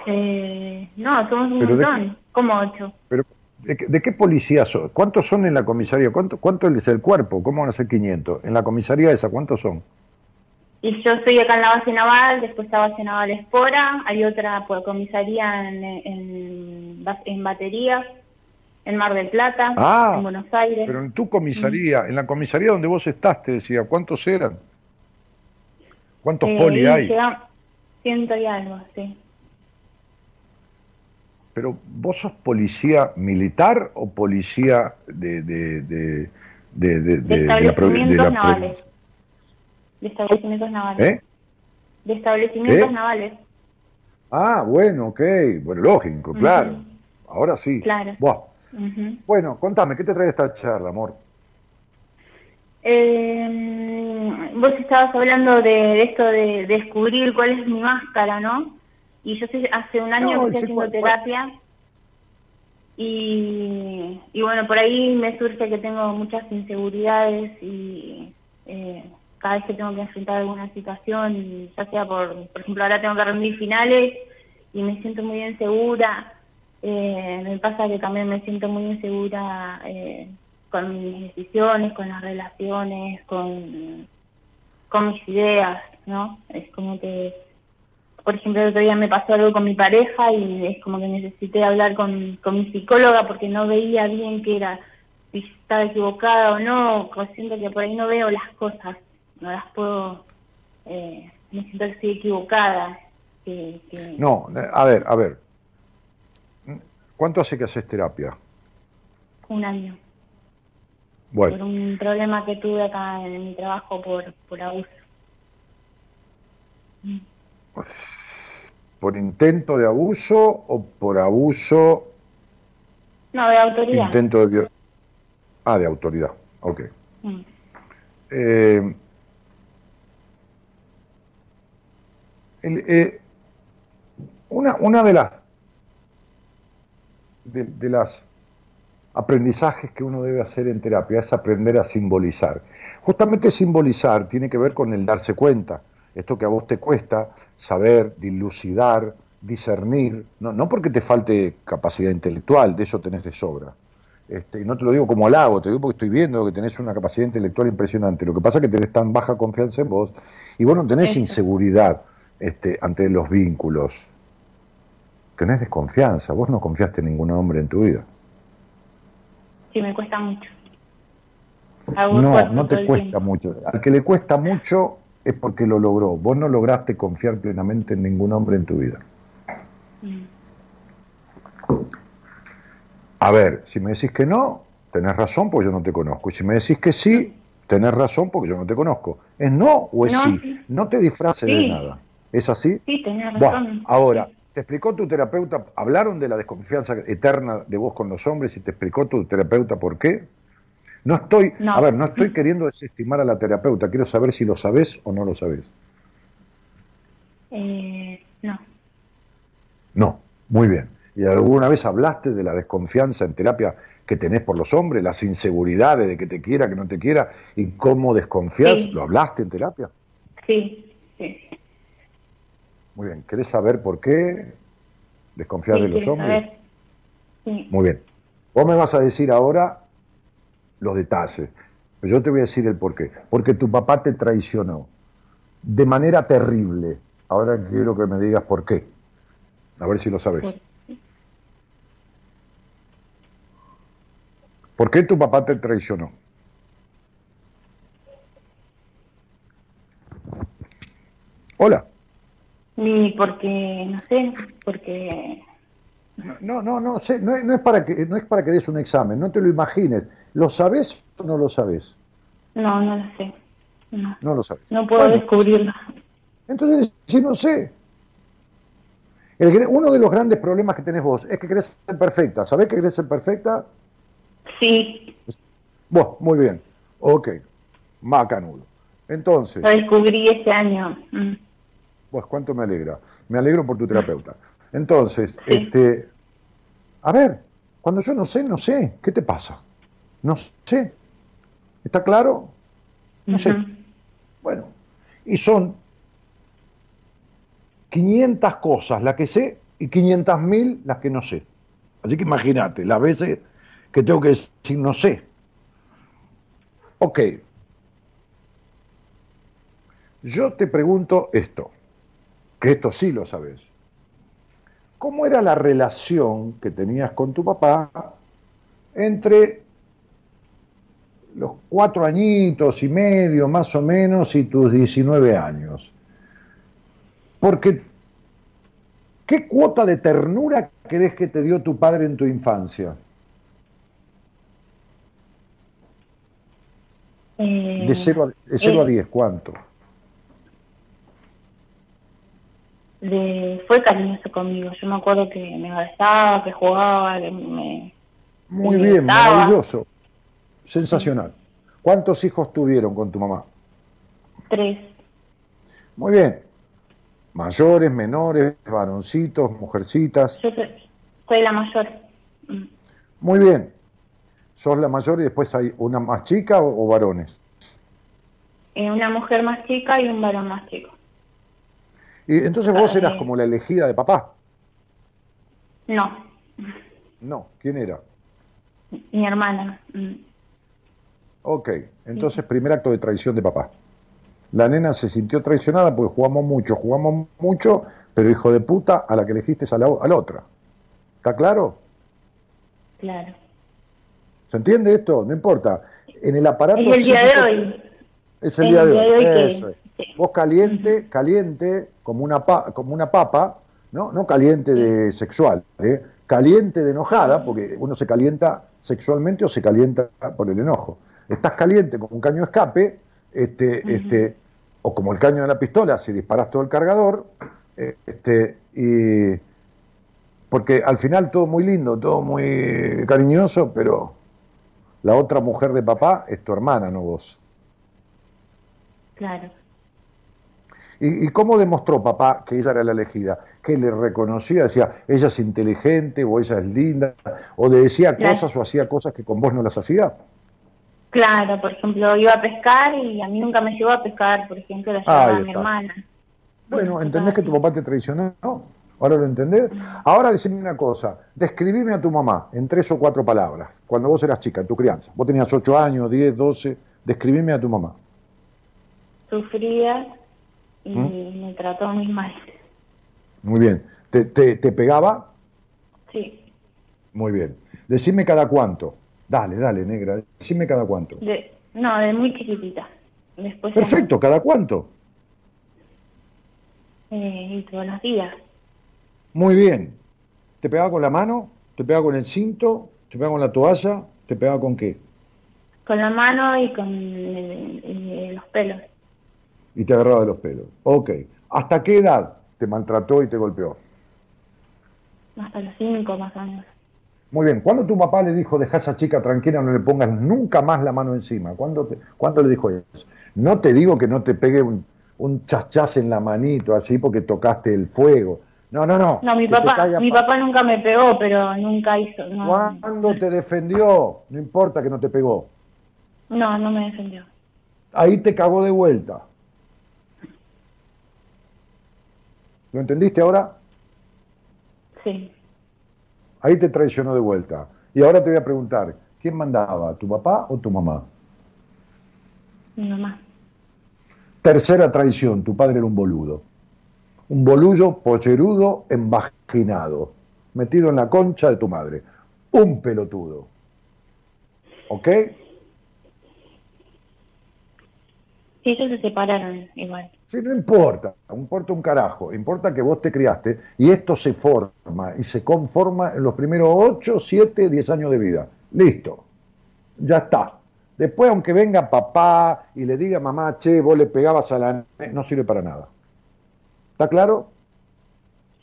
Eh, no, somos un montón. como ocho. Pero, ¿De, qué policía son? ¿Cuántos son en la comisaría? ¿Cuánto, ¿Cuánto es el cuerpo? ¿Cómo van a ser 500? En la comisaría esa, ¿cuántos son? Y yo estoy acá en la base naval, después la base naval Espora, hay otra pues, comisaría en, en, en batería, en Mar del Plata, ah, en Buenos Aires. Pero en tu comisaría, en la comisaría donde vos estás, te decía, ¿cuántos eran? ¿Cuántos eh, poli hay? Ciento y algo, sí. Pero vos sos policía militar o policía de, de, de, de, de, de establecimientos navales. De establecimientos navales. ¿Eh? De establecimientos navales. Ah, bueno, ok. Bueno, lógico, claro. Ahora sí. Claro. Bueno, contame, ¿qué te trae esta charla, amor? Eh, vos estabas hablando de, esto de descubrir cuál es mi máscara, ¿no? Y yo hace un año que estoy haciendo terapia y, y, bueno, por ahí me surge que tengo muchas inseguridades y eh, cada vez que tengo que enfrentar alguna situación, ya sea por, por ejemplo, ahora tengo que rendir finales y me siento muy insegura. Eh, me pasa que también me siento muy insegura eh, con mis decisiones, con las relaciones, con, con mis ideas, ¿no? Es como que por ejemplo, el otro día me pasó algo con mi pareja y es como que necesité hablar con, con mi psicóloga porque no veía bien que era, si estaba equivocada o no, siento que por ahí no veo las cosas, no las puedo, eh, me siento que estoy equivocada. No, a ver, a ver, ¿cuánto hace que haces terapia? Un año. Bueno. Por un problema que tuve acá en mi trabajo por, por abuso. ¿Por intento de abuso o por abuso? No, de autoridad. Intento de... Ah, de autoridad, ok. Mm. Eh, eh, una, una de las de, de, las aprendizajes que uno debe hacer en terapia es aprender a simbolizar. Justamente simbolizar tiene que ver con el darse cuenta. Esto que a vos te cuesta, saber, dilucidar, discernir, no, no porque te falte capacidad intelectual, de eso tenés de sobra. Este, y no te lo digo como halago, te digo porque estoy viendo que tenés una capacidad intelectual impresionante. Lo que pasa es que tenés tan baja confianza en vos y vos no tenés inseguridad este, ante los vínculos. Tenés desconfianza, vos no confiaste en ningún hombre en tu vida. Sí, me cuesta mucho. no, no te cuesta mucho. Al que le cuesta mucho es porque lo logró. Vos no lograste confiar plenamente en ningún hombre en tu vida. A ver, si me decís que no, tenés razón porque yo no te conozco. Y si me decís que sí, tenés razón porque yo no te conozco. ¿Es no o es sí? No te disfraces de nada. ¿Es así? Sí, tenés razón. ahora, ¿te explicó tu terapeuta? ¿Hablaron de la desconfianza eterna de vos con los hombres y te explicó tu terapeuta por qué? No estoy, a ver, no estoy queriendo desestimar a la terapeuta, quiero saber si lo sabes o no lo sabes. Eh, no. No, muy bien. ¿Y alguna vez hablaste de la desconfianza en terapia que tenés por los hombres, las inseguridades de que te quiera, que no te quiera, y cómo desconfías? ¿Lo hablaste en terapia? Sí, sí. Muy bien. ¿Querés saber por qué desconfías de los hombres? Sí. Muy bien. Vos me vas a decir ahora los detalles. Pero yo te voy a decir el por qué. Porque tu papá te traicionó de manera terrible. Ahora quiero que me digas por qué. A ver si lo sabes. ¿Por qué tu papá te traicionó? Hola. Y porque, no sé, porque... No, no, no, sé, no, no, es para que, no es para que des un examen, no te lo imagines. ¿Lo sabes o no lo sabes? No, no lo sé. No, no lo sabes. No puedo descubrirlo. Entonces, si no sé. El, uno de los grandes problemas que tenés vos es que querés ser perfecta. ¿Sabés que querés ser perfecta? Sí. Bueno, muy bien. Ok. Macanudo. Entonces. Lo descubrí este año. Mm. Pues cuánto me alegra. Me alegro por tu terapeuta. Entonces, este, a ver, cuando yo no sé, no sé. ¿Qué te pasa? No sé. ¿Está claro? No sé. Bueno, y son 500 cosas las que sé y 500 mil las que no sé. Así que imagínate, las veces que tengo que decir no sé. Ok. Yo te pregunto esto, que esto sí lo sabes. ¿Cómo era la relación que tenías con tu papá entre los cuatro añitos y medio más o menos y tus 19 años? Porque, ¿qué cuota de ternura crees que te dio tu padre en tu infancia? Eh, de 0 a, 10, ¿cuánto? fue cariñoso conmigo. Yo me acuerdo que me abrazaba, que jugaba, que me... Muy bien, maravilloso. Sensacional. ¿Cuántos hijos tuvieron con tu mamá? Tres. Muy bien. Mayores, menores, varoncitos, mujercitas. Yo soy la mayor. Mm. Muy bien. ¿Sos la mayor y después hay una más chica o, varones? Eh, una mujer más chica y un varón más chico. Y entonces vos eras como la elegida de papá. No. No, ¿quién era? Mi hermana. Ok, entonces primer acto de traición de papá. La nena se sintió traicionada porque jugamos mucho, jugamos mucho, pero hijo de puta, a la que elegiste a la, a la otra. ¿Está claro? Claro. ¿Se entiende esto? No importa. En el aparato. Es el día de hoy. Es el, día, de hoy. Vos caliente, caliente, como una, como una papa, ¿no? No caliente de sexual, ¿eh? caliente de enojada, porque uno se calienta sexualmente o se calienta por el enojo. Estás caliente como un caño de escape, este, este, o como el caño de la pistola si disparas todo el cargador, eh, este, y porque al final todo muy lindo, todo muy cariñoso, pero la otra mujer de papá es tu hermana, no vos. Claro. ¿Y, cómo demostró papá que ella era la elegida? ¿Que le reconocía? Decía, ella es inteligente o ella es linda, o le decía cosas o hacía cosas que con vos no las hacía. Claro, por ejemplo, iba a pescar y a mí nunca me llevó a pescar, por ejemplo, la llevaba a mi hermana. Bueno, ¿entendés que tu papá te traicionó? ¿Ahora lo entendés? Ahora decime una cosa, describime a tu mamá en tres o cuatro palabras, cuando vos eras chica, en tu crianza. Vos tenías ocho años, diez, doce, describime a tu mamá. Sufría y ¿Mm? me trató muy mal. Muy bien. ¿Te, te, pegaba? Sí. Muy bien. Decime cada cuánto. Dale, dale, negra. Decime cada cuánto. no, de muy chiquitita. Después Perfecto, ¿cada cuánto? Eh, todos los días. Muy bien. ¿Te pegaba con la mano? ¿Te pegaba con el cinto? ¿Te pegaba con la toalla? ¿Te pegaba con qué? Con la mano y con los pelos. Y te agarraba de los pelos. Ok. ¿Hasta qué edad te maltrató y te golpeó? Hasta los cinco, más o menos. Muy bien. ¿Cuándo tu papá le dijo, deja a esa chica tranquila, no le pongas nunca más la mano encima? ¿Cuándo, te, le dijo eso? No te digo que no te pegue un, un chachas en la manito así porque tocaste el fuego. No, no, no. No, mi papá, mi papá nunca me pegó, pero nunca hizo. ¿Cuándo te defendió? No importa que no te pegó. No, no me defendió. Ahí te cagó de vuelta. ¿Lo entendiste ahora? Sí. Ahí te traicionó de vuelta. Y ahora te voy a preguntar, ¿quién mandaba? ¿Tu papá o tu mamá? Mi mamá. Tercera traición, tu padre era un boludo un bolullo pocherudo embaginado, metido en la concha de tu madre. Un pelotudo. ¿Ok? Sí, ellos se separaron igual. Sí, no importa, no importa un carajo, importa que vos te criaste y esto se forma y se conforma en los primeros 8, 7, 10 años de vida. Listo, ya está. Después, aunque venga papá y le diga mamá, che, vos le pegabas a la... no sirve para nada. ¿Está claro?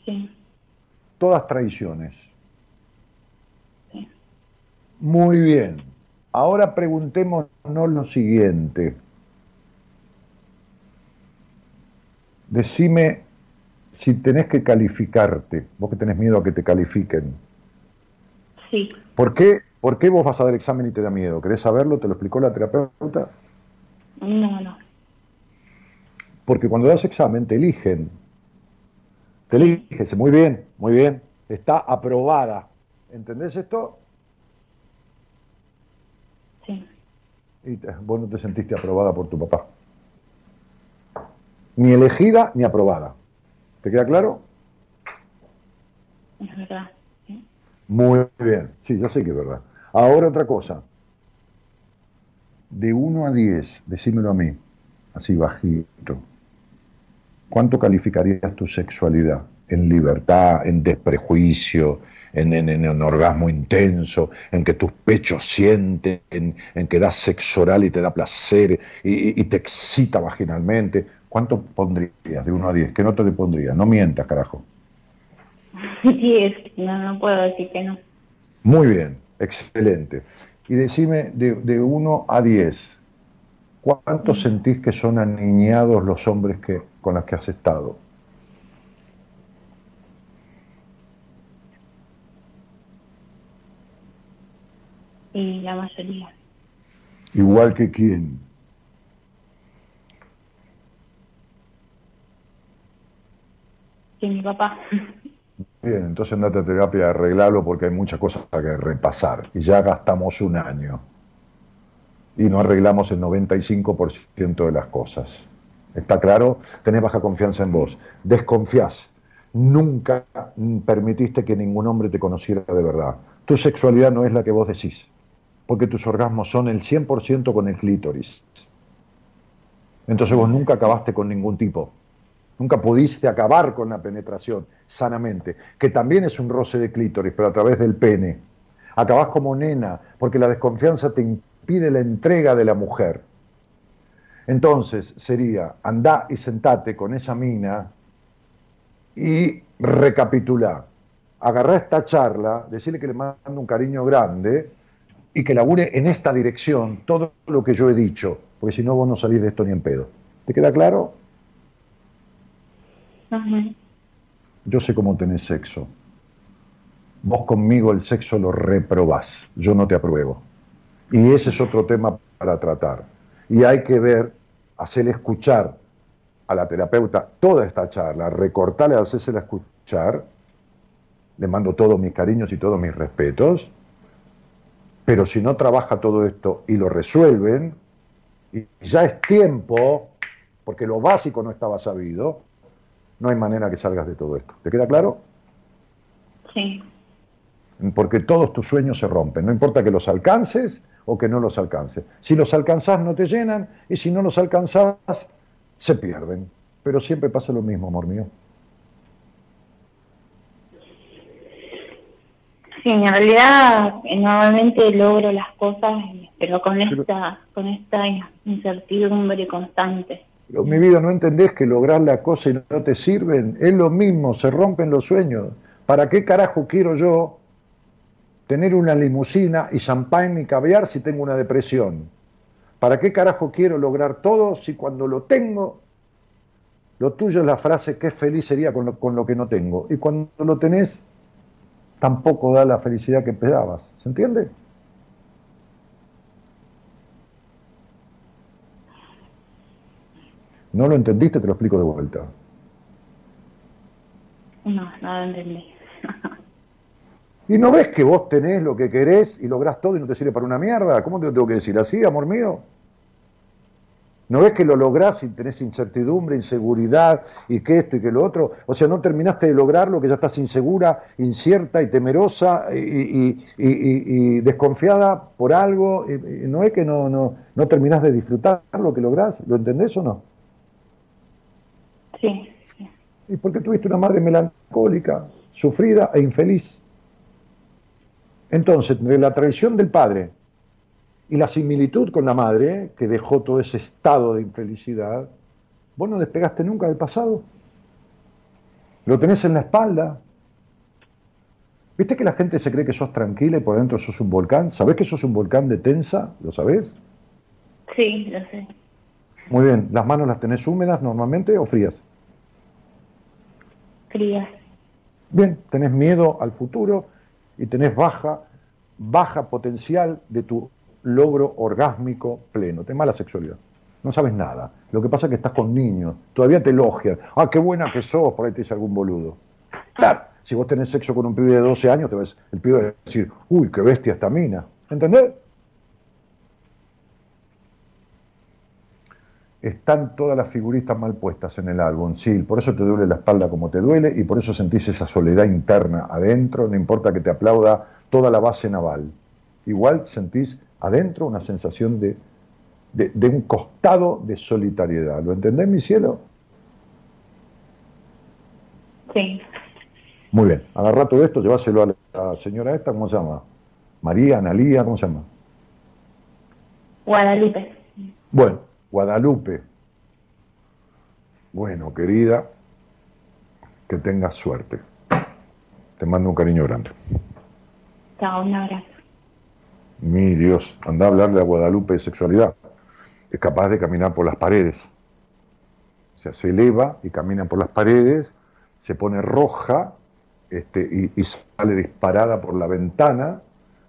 Sí. Todas traiciones. Muy bien. Ahora preguntémonos lo siguiente. Decime si tenés que calificarte, vos que tenés miedo a que te califiquen. Sí. ¿Por qué, ¿Por qué vos vas a dar examen y te da miedo? ¿Querés saberlo? ¿Te lo explicó la terapeuta? No, no. Porque cuando das examen te eligen. Te eligen. Muy bien, muy bien. Está aprobada. ¿Entendés esto? Sí. Y vos no te sentiste aprobada por tu papá. Ni elegida ni aprobada. ¿Te queda claro? Es verdad. Sí. Muy bien, sí, yo sé que es verdad. Ahora otra cosa. De 1 a 10, decímelo a mí, así bajito. ¿Cuánto calificarías tu sexualidad? En libertad, en desprejuicio, en, en- en un orgasmo intenso, en que tus pechos sienten, en, en que das sexo oral y te da placer y, y- y te excita vaginalmente. ¿Cuánto pondrías de 1 a 10? ¿Qué nota te pondrías? No mientas, carajo. Sí, es, no, no puedo decir que no. Muy bien, excelente. Y decime de, de 1 a 10, ¿cuánto sentís que son aniñados los hombres que, con los que has estado? Y la mayoría. Igual que quién. Mi papá. Bien, entonces andate a terapia a arreglarlo porque hay muchas cosas que repasar. Y ya gastamos un año. Y no arreglamos el 95% de las cosas. ¿Está claro? Tenés baja confianza en vos. Desconfías. Nunca permitiste que ningún hombre te conociera de verdad. Tu sexualidad no es la que vos decís. Porque tus orgasmos son el 100% con el clítoris. Entonces vos nunca acabaste con ningún tipo. Nunca pudiste acabar con la penetración sanamente, que también es un roce de clítoris, pero a través del pene. Acabás como nena, porque la desconfianza te impide la entrega de la mujer. Entonces sería, andá y sentate con esa mina y recapitulá. Agarrá esta charla, decirle que le mando un cariño grande y que labure en esta dirección todo lo que yo he dicho, porque si no vos no salís de esto ni en pedo. ¿Te queda claro? Yo sé cómo tenés sexo. Vos conmigo el sexo lo reprobás. Yo no te apruebo. Y ese es otro tema para tratar. Y hay que ver, hacerle escuchar a la terapeuta toda esta charla, recortarle, hacérsela escuchar. Le mando todos mis cariños y todos mis respetos. Pero si no trabaja todo esto y lo resuelven, y ya es tiempo, porque lo básico no estaba sabido, no hay manera que salgas de todo esto. ¿Te queda claro? Sí. Porque todos tus sueños se rompen, no importa que los alcances o que no los alcances. Si los alcanzás no te llenan y si no los alcanzás se pierden. Pero siempre pasa lo mismo, amor mío. Sí, en realidad normalmente logro las cosas, pero con esta, con esta incertidumbre constante. Mi vida, ¿no entendés que lograr la cosa y no te sirven? Es lo mismo, se rompen los sueños. ¿Para qué carajo quiero yo tener una limusina y champán y caviar si tengo una depresión? ¿Para qué carajo quiero lograr todo si cuando lo tengo, lo tuyo es la frase qué feliz sería con lo, con lo que no tengo? Y cuando lo tenés, tampoco da la felicidad que esperabas. ¿Se entiende? ¿No lo entendiste? Te lo explico de vuelta. No, no lo entendí. ¿Y no ves que vos tenés lo que querés y lográs todo y no te sirve para una mierda? ¿Cómo te lo tengo que decir así, amor mío? ¿No ves que lo lográs y tenés incertidumbre, inseguridad y que esto y que lo otro? O sea, no terminaste de lograrlo, que ya estás insegura, incierta y temerosa y, desconfiada por algo. ¿No es que no, no, no terminás de disfrutar lo que lográs? ¿Lo entendés o no? Sí. ¿Y por qué tuviste una madre melancólica, sufrida e infeliz? Entonces, entre la traición del padre y la similitud con la madre, que dejó todo ese estado de infelicidad, vos no despegaste nunca del pasado. Lo tenés en la espalda. ¿Viste que la gente se cree que sos tranquila y por dentro sos un volcán? ¿Sabés que sos un volcán de tensa? ¿Lo sabés? Sí, lo sé. Muy bien. ¿Las manos las tenés húmedas normalmente o frías? Frías. Bien, tenés miedo al futuro y tenés baja, baja potencial de tu logro orgásmico pleno, te mala sexualidad. No sabes nada. Lo que pasa es que estás con niños, todavía te elogian. Ah, qué buena que sos, por ahí te dice algún boludo. Claro, si vos tenés sexo con un pibe de 12 años, te ves, el pibe va a decir, uy, qué bestia esta mina. ¿Entendés? Están todas las figuritas mal puestas en el álbum, sí, por eso te duele la espalda como te duele y por eso sentís esa soledad interna adentro, no importa que te aplauda toda la base naval. Igual sentís adentro una sensación de, de, un costado de solitariedad. ¿Lo entendés, mi cielo? Sí. Muy bien, agarra todo esto, lleváselo a la señora esta, ¿cómo se llama? María, Analía, ¿cómo se llama? Guadalupe. Bueno, Guadalupe. Bueno, querida, que tengas suerte. Te mando un cariño grande. Chao, un abrazo. Mi Dios, anda a hablarle a Guadalupe de sexualidad. Es capaz de caminar por las paredes. O sea, se eleva y camina por las paredes, se pone roja este, y, sale disparada por la ventana,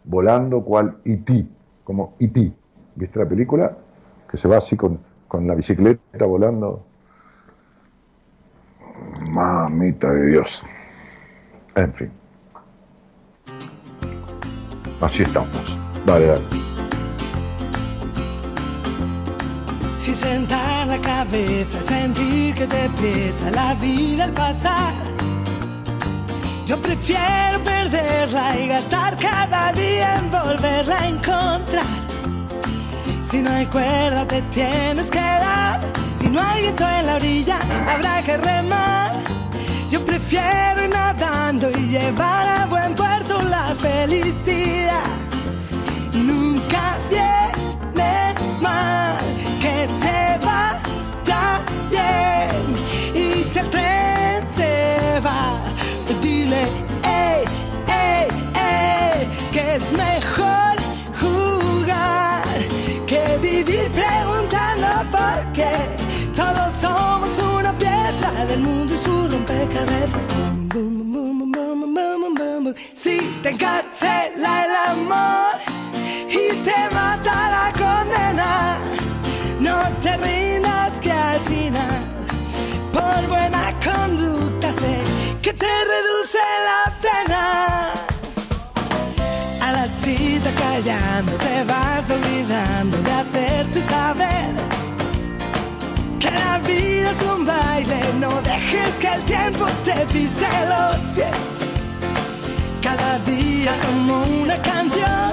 volando cual E.T., como E.T. ¿Viste la película? Que se va así con, con la bicicleta volando. Mamita de Dios. En fin. Así estamos. Dale, dale. Si sentar la cabeza, sentir que te pesa la vida al pasar. Yo prefiero perderla y gastar cada día en volverla a encontrar. Si no hay cuerda, te tienes que dar. Si no hay viento en la orilla, habrá que remar. Yo prefiero ir nadando y llevar a buen puerto la felicidad nunca viene mal que te vaya bien. Y si el tren se va, dile, ey, ey, ey, que es mejor qué. Todos somos una pieza del mundo y su rompecabezas. Si te encarcela el amor y te mata la condena. No te rindas que al final, por buena conducta sé que te reduce la pena. A la cita callando te vas olvidando de hacerte saber que la vida es un baile, no dejes que el tiempo te pise los pies. Cada día es como una canción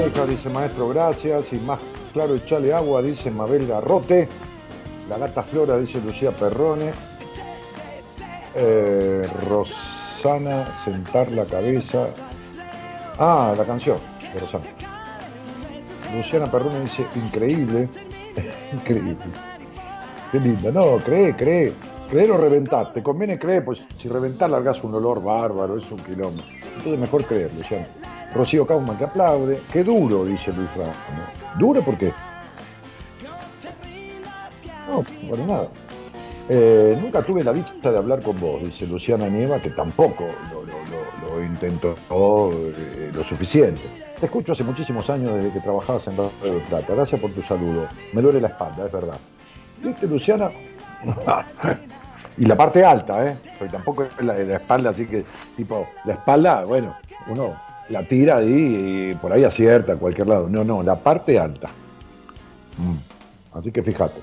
Dice maestro, gracias. Y más claro, echale agua, dice Mabel Garrote. La gata Flora, dice Lucía Perrone. Eh, Rosana, sentar la cabeza. Ah, la canción de Rosana. Luciana Perrone dice, increíble. increíble. Qué lindo. No, cree, cree. Creer o reventar. Te conviene creer, pues si reventar largas un olor bárbaro, es un kilómetro. Entonces mejor creer, Luciana. Rocío Kaufman que aplaude. Qué duro, dice Luis Ramos. ¿Duro por qué? No, bueno, nada. Eh, nunca tuve la dicha de hablar con vos, dice Luciana Nieva, que tampoco lo, lo, lo, intentó eh, lo suficiente. Te escucho hace muchísimos años desde que trabajabas en Radio Plata. Gracias por tu saludo. Me duele la espalda, es verdad. ¿Viste, Luciana? y la parte alta, ¿eh? Porque tampoco es la espalda, así que, tipo, la espalda, bueno, uno la tira ahí y por ahí acierta a cualquier lado. No, no, la parte alta. Mm. Así que fíjate.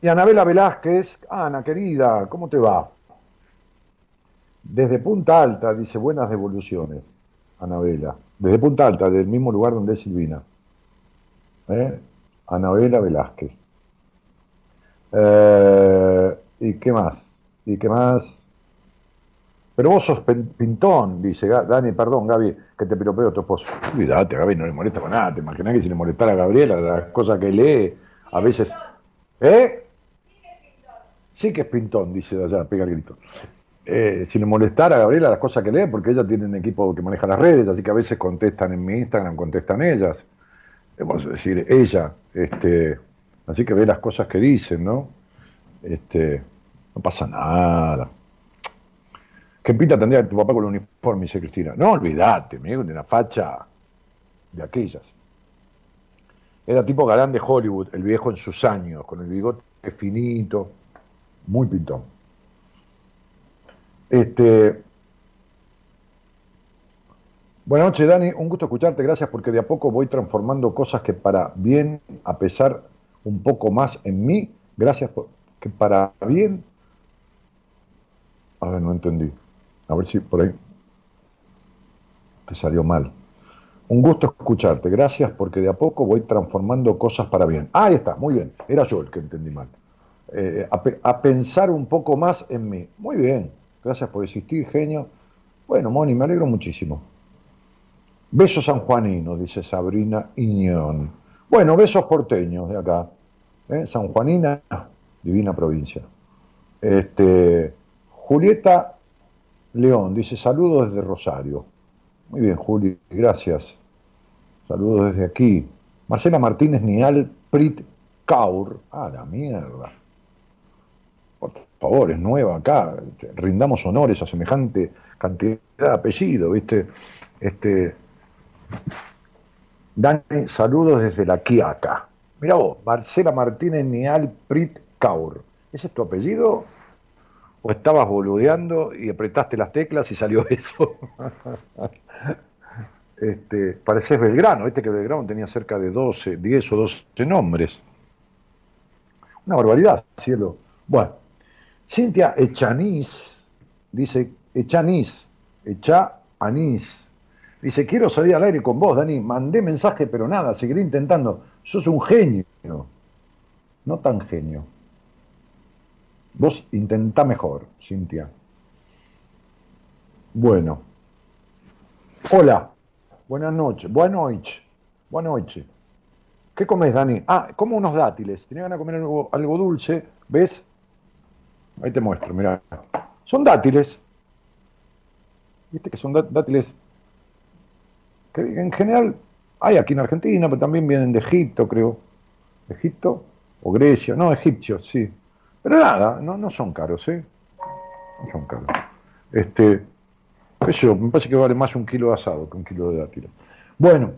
Y Anabela Velázquez, Ana querida, ¿cómo te va? Desde Punta Alta, dice buenas devoluciones, Anabela. Desde Punta Alta, del mismo lugar donde es Silvina. ¿Eh? Anabela Velázquez. Eh, ¿Y qué más? ¿Y qué más? Pero vos sos pintón, dice Dani, perdón, Gaby, que te piropeo tu esposo. Cuidate, Gaby no le molesta con nada. Te imaginas que si le molestara a Gabriela, las cosas que lee, a veces. ¿Eh? Sí que es pintón, dice allá, pega el grito. Eh, si le a Gabriela las cosas que lee, porque ella tiene un equipo que maneja las redes, así que a veces contestan en mi Instagram, contestan ellas. Vamos a decir, ella. Este, así que ve las cosas que dicen, ¿no? Este, no pasa nada. ¿Qué pinta tendría tu papá con el uniforme? Dice Cristina. No, olvídate, me de una facha de aquellas. Era tipo galán de Hollywood, el viejo en sus años, con el bigote finito muy pintón. Este, buenas noches, Dani. Un gusto escucharte. Gracias porque de a poco voy transformando cosas que para bien, a pesar un poco más en mí. Gracias por que para bien. A ver, no entendí. A ver si por ahí te salió mal. Un gusto escucharte. Gracias porque de a poco voy transformando cosas para bien. Ah, ahí está, muy bien. Era yo el que entendí mal. Eh, a, pensar un poco más en mí. Muy bien, gracias por existir, genio. Bueno, Moni, me alegro muchísimo. Besos sanjuaninos, dice Sabrina Iñón. Bueno, besos porteños de acá. ¿eh? San Juanina, divina provincia. Este, Julieta León dice saludos desde Rosario. Muy bien, Juli, gracias. Saludos desde aquí. Marcela Martínez Nial Prit Kaur. Ah, la mierda por favor, es nueva acá, rindamos honores a semejante cantidad de apellido, ¿viste? Este, Dani, saludos desde la Quiaca. Mira vos, Marcela Martínez Nial Prit Kaur. ¿Ese es tu apellido? ¿O estabas boludeando y apretaste las teclas y salió eso? este, pareces Belgrano, este que Belgrano tenía cerca de 12, 10 o 12 nombres. Una barbaridad, cielo. Bueno, Cintia Echanís dice, Echanís, Echa Anís. Dice, quiero salir al aire con vos, Dani. Mandé mensaje, pero nada, seguiré intentando. Sos un genio. No tan genio. Vos intentá mejor, Cintia. Bueno. Hola. Buenas noches. Buenas noches. Buenas noches. ¿Qué comes, Dani? Ah, como unos dátiles. Tenía ganas de comer algo, algo dulce. ¿Ves? Ahí te muestro, mira. Son dátiles. Viste que son dátiles en general hay aquí en Argentina, pero también vienen de Egipto, creo. Egipto o Grecia, no, egipcios, sí. Pero nada, no, no son caros, ¿eh? No son caros. Este, eso, me parece que vale más un kilo de asado que un kilo de dátiles. Bueno,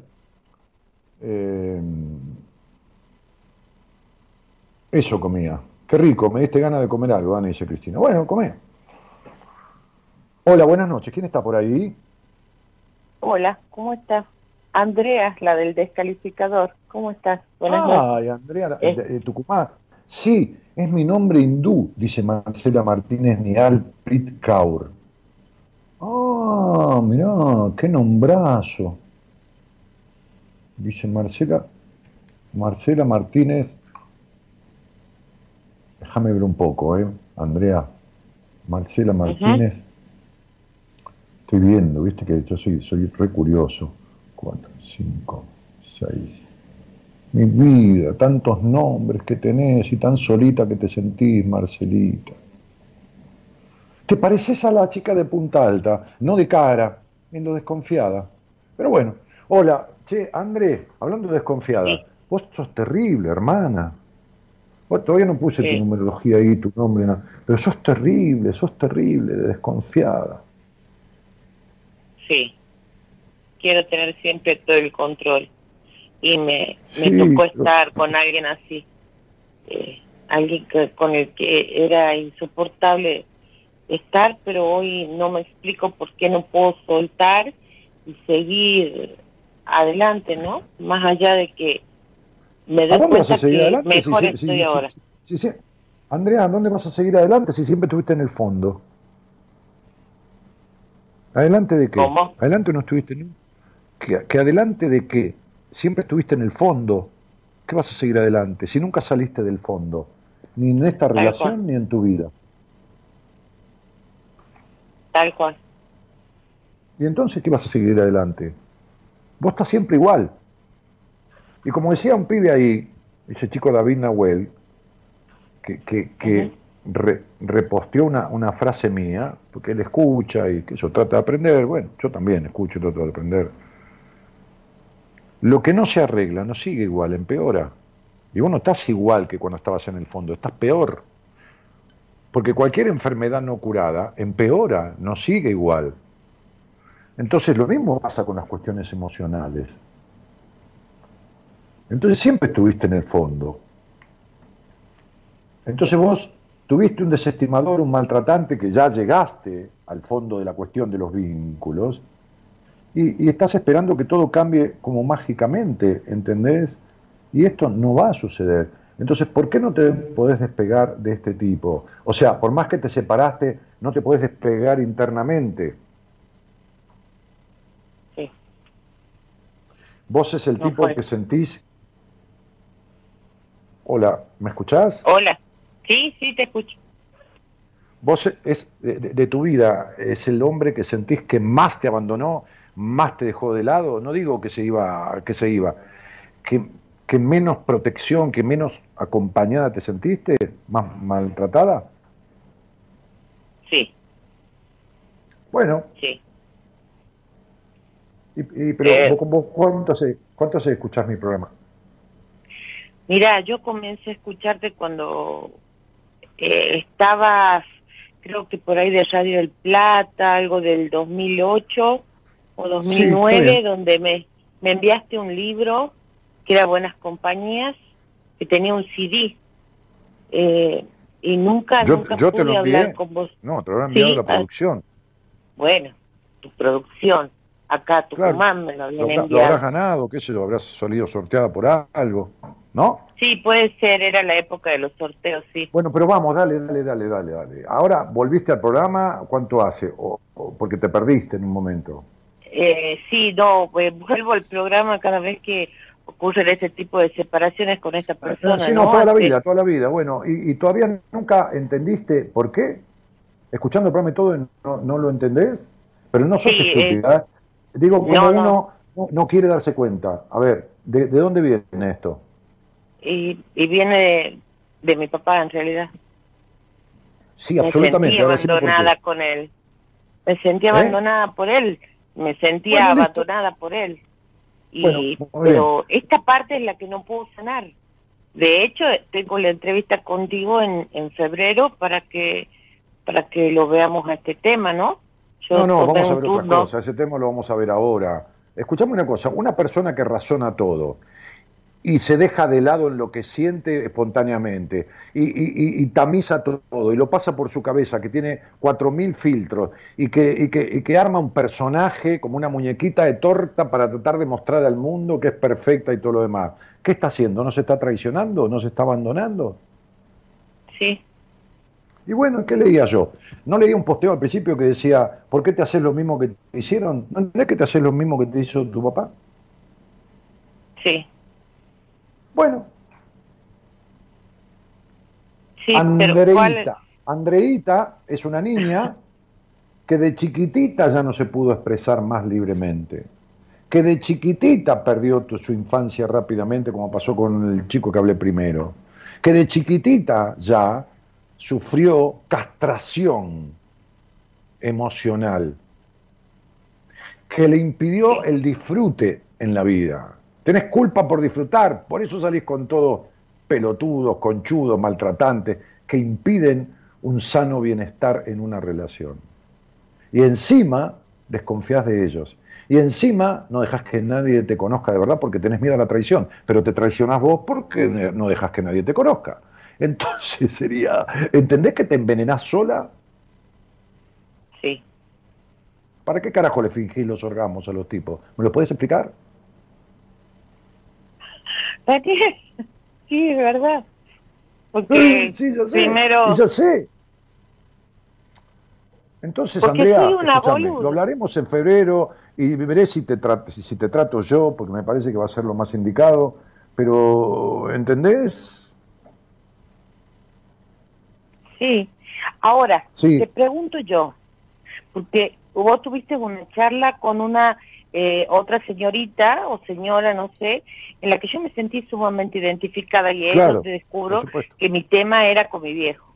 eh, eso comía. Qué rico, me diste ganas de comer algo, Dani, dice Cristina. Bueno, come. Hola, buenas noches. ¿Quién está por ahí? Hola, ¿cómo estás? Andrea, la del descalificador. ¿Cómo estás? Buenas Ay, Andrea, de, Tucumán. Sí, es mi nombre hindú, dice Marcela Martínez Nial Prit Kaur. Ah, mirá, qué nombrazo. Dice Marcela, Marcela Martínez. Déjame ver un poco, ¿eh? Andrea. Marcela Martínez. Estoy viendo, viste que yo soy, soy re curioso. Cuatro, cinco, seis. Mi vida, tantos nombres que tenés y tan solita que te sentís, Marcelita. Te pareces a la chica de punta alta, no de cara, en lo desconfiada. Pero bueno, hola, che, André, hablando de desconfiada, vos sos terrible, hermana. todavía no puse tu numerología ahí, tu nombre, pero sos terrible, sos terrible, de desconfiada. Sí, quiero tener siempre todo el control y me, tocó estar con alguien así, eh, alguien que, con el que era insoportable estar, pero hoy no me explico por qué no puedo soltar y seguir adelante, ¿no? Más allá de que me doy cuenta que mejor estoy ahora. Sí, Andrea, ¿dónde vas a seguir adelante si siempre estuviste en el fondo? ¿Adelante de qué? ¿Cómo? ¿Adelante no estuviste ¿Que, ¿Que adelante de qué? Siempre estuviste en el fondo. ¿Qué vas a seguir adelante si nunca saliste del fondo? Ni en esta relación ni en tu vida. Tal cual. ¿Y entonces qué vas a seguir adelante? Vos estás siempre igual. Y como decía un pibe ahí, ese chico David Nahuel, que, que, reposteó una, una, frase mía, porque él escucha y que yo trata de aprender, bueno, yo también escucho y trato de aprender. Lo que no se arregla no sigue igual, empeora. Y vos no estás igual que cuando estabas en el fondo, estás peor. Porque cualquier enfermedad no curada empeora, no sigue igual. Entonces lo mismo pasa con las cuestiones emocionales. Entonces siempre estuviste en el fondo. Entonces vos tuviste un desestimador, un maltratante que ya llegaste al fondo de la cuestión de los vínculos y, y, estás esperando que todo cambie como mágicamente, ¿entendés? Y esto no va a suceder. Entonces, ¿por qué no te podés despegar de este tipo? O sea, por más que te separaste, no te podés despegar internamente. Sí. Vos es el tipo que sentís... Hola, ¿me escuchás? Hola, sí, sí, te escucho. Vos es de, tu vida, es el hombre que sentís que más te abandonó, más te dejó de lado. No digo que se iba, que se iba, que que menos protección, que menos acompañada te sentiste, más maltratada? Sí. Bueno. Sí. Y, pero eh. vos, ¿cuánto, hace, ¿cuánto hace escuchás mi programa? Mira, yo comencé a escucharte cuando eh, estabas, creo que por ahí de Radio El Plata, algo del 2008 o 2009, donde me, me enviaste un libro que era Buenas Compañías, que tenía un CD. Eh, y nunca, yo, nunca yo te lo hablar con vos. No, te lo había enviado la ah, producción. bueno, tu producción. Acá tu mamá me lo enviado. Lo habrás ganado, qué sé yo, habrás salido sorteada por algo, ¿no? Sí, puede ser, era la época de los sorteos, sí. Bueno, pero vamos, dale, dale, dale, dale, dale. Ahora, ¿volviste al programa? ¿Cuánto hace? O, porque te perdiste en un momento. Eh, sí, no, pues, vuelvo al programa cada vez que ocurren ese tipo de separaciones con esta persona. Sí, no, toda la vida, toda la vida. Bueno, y, todavía nunca entendiste por qué. Escuchando el programa y todo, no, lo entendés, pero no sos estúpida. ¿eh? Digo, como uno no. quiere darse cuenta. A ver, ¿de, dónde viene esto? Y, y viene de, mi papá, en realidad. Sí, absolutamente. Me sentía abandonada con él. Me sentía ¿Eh? abandonada por él. Me sentía abandonada por él. Y, pero esta parte es la que no puedo sanar. De hecho, tengo la entrevista contigo en, en febrero para que para que lo veamos a este tema, ¿no? No, no, vamos a ver otra cosa. Ese tema lo vamos a ver ahora. Escuchame una cosa. Una persona que razona todo y se deja de lado en lo que siente espontáneamente y, tamiza todo y lo pasa por su cabeza, que tiene cuatro mil filtros y que, que, que, arma un personaje como una muñequita de torta para tratar de mostrar al mundo que es perfecta y todo lo demás. ¿Qué está haciendo? ¿No se está traicionando? ¿No se está abandonando? Sí. Y bueno, ¿qué leía yo? No leía un posteo al principio que decía, ¿por qué te haces lo mismo que te hicieron? ¿No entendés que te haces lo mismo que te hizo tu papá? Sí. Bueno. Andreita. Andreita es una niña que de chiquitita ya no se pudo expresar más libremente, que de chiquitita perdió su infancia rápidamente, como pasó con el chico que hablé primero, que de chiquitita ya sufrió castración emocional, que le impidió el disfrute en la vida. Tenés culpa por disfrutar, por eso salís con todos pelotudos, conchudos, maltratantes, que impiden un sano bienestar en una relación. Y encima desconfías de ellos. Y encima no dejas que nadie te conozca de verdad porque tenés miedo a la traición, pero te traicionas vos porque no dejas que nadie te conozca. Entonces sería, ¿entendés que te envenenás sola? Sí. ¿Para qué carajo le fingís los orgasmos a los tipos? ¿Me lo puedes explicar? ¿Para qué? Sí, es verdad. Porque sí, sé. primero... Y sé. Entonces, Andrea, lo hablaremos en febrero y veré si te, trato, si te trato yo, porque me parece que va a ser lo más indicado, pero ¿entendés? Sí. Ahora, te pregunto yo, porque vos tuviste una charla con una eh, otra señorita o señora, no sé, en la que yo me sentí sumamente identificada y ahí donde descubro que mi tema era con mi viejo.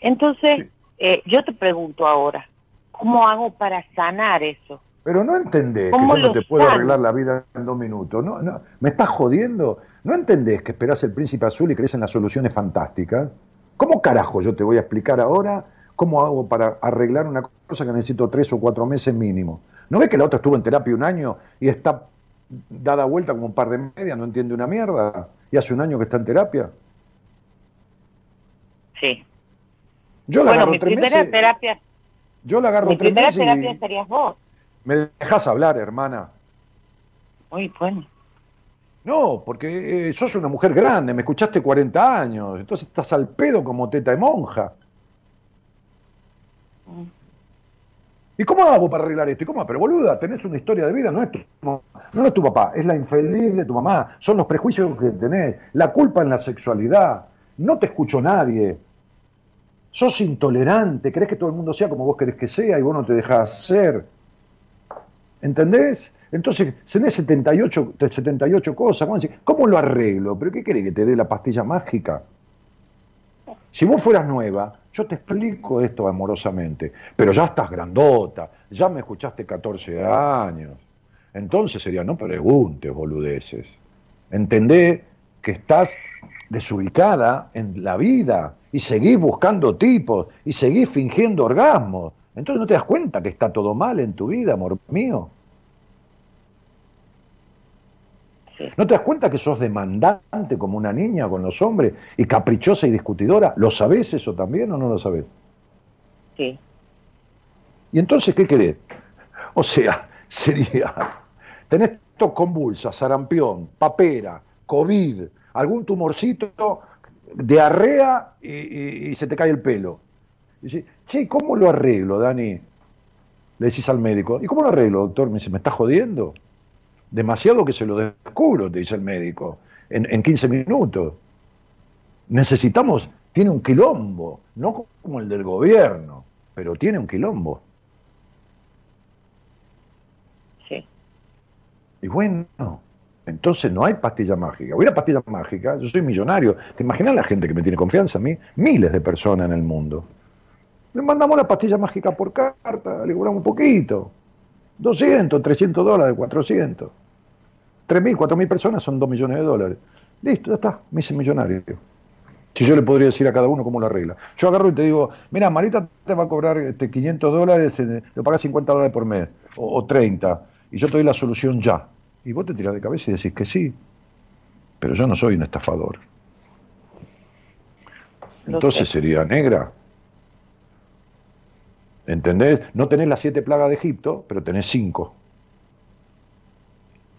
Entonces, eh, yo te pregunto ahora, ¿cómo hago para sanar eso? Pero no entendés que yo no te puedo arreglar la vida en dos minutos. No, no, ¿Me estás jodiendo? ¿No entendés que esperás el príncipe azul y crees en las soluciones fantásticas? ¿Cómo carajo yo te voy a explicar ahora cómo hago para arreglar una cosa que necesito tres o cuatro meses mínimo? ¿No ves que la otra estuvo en terapia un año y está dada vuelta como un par de media, no entiende una mierda? Y hace un año que está en terapia. Sí. Yo la bueno, agarro mi tres primera meses. terapia. Yo la agarro Mi tres primera meses terapia y serías vos. me dejas hablar, hermana. Muy bueno. No, porque eh, sos una mujer grande, me escuchaste 40 años, entonces estás al pedo como teta de monja. Mm. ¿Y cómo hago para arreglar esto? ¿Y cómo? Pero boluda, tenés una historia de vida, no es tu, no, no es tu papá, es la infeliz de tu mamá, son los prejuicios que tenés, la culpa en la sexualidad, no te escucho nadie, sos intolerante, crees que todo el mundo sea como vos querés que sea y vos no te dejás ser. ¿Entendés? Entonces, tenés 78, 78 cosas, ¿cómo, lo arreglo? ¿Pero qué querés que te dé la pastilla mágica? Si vos fueras nueva, yo te explico esto amorosamente, pero ya estás grandota, ya me escuchaste 14 años. Entonces sería, no preguntes boludeces. Entendé que estás desubicada en la vida y seguís buscando tipos y seguís fingiendo orgasmos. Entonces no te das cuenta que está todo mal en tu vida, amor mío. ¿No te das cuenta que sos demandante como una niña con los hombres y caprichosa y discutidora? ¿Lo sabés eso también o no lo sabés? Sí. ¿Y entonces qué querés? O sea, sería, tenés tos convulsas, sarampión, papera, COVID, algún tumorcito, diarrea y, y- y se te cae el pelo. Y dice, che, ¿cómo lo arreglo, Dani? Le decís al médico, ¿y cómo lo arreglo, doctor? Me dice, ¿me estás jodiendo? Demasiado que se lo descubro, te dice el médico, en, en 15 minutos. Necesitamos, tiene un quilombo, no como el del gobierno, pero tiene un quilombo. Sí. Y bueno, entonces no hay pastilla mágica. Voy a la pastilla mágica, yo soy millonario. ¿Te imaginas la gente que me tiene confianza a mí? Miles de personas en el mundo. Le mandamos la pastilla mágica por carta, le cobramos un poquito. 200, 300 dólares, 400. 3.000, 4.000 personas son 2 millones de dólares. Listo, ya está, me hice millonario. Si yo le podría decir a cada uno cómo lo arregla. Yo agarro y te digo, mira, Marita te va a cobrar este, 500 dólares, eh, le pagas 50 dólares por mes, o, o 30, y yo te doy la solución ya. Y vos te tirás de cabeza y decís que sí. Pero yo no soy un estafador. Entonces sería negra. ¿Entendés? No tenés las siete plagas de Egipto, pero tenés cinco.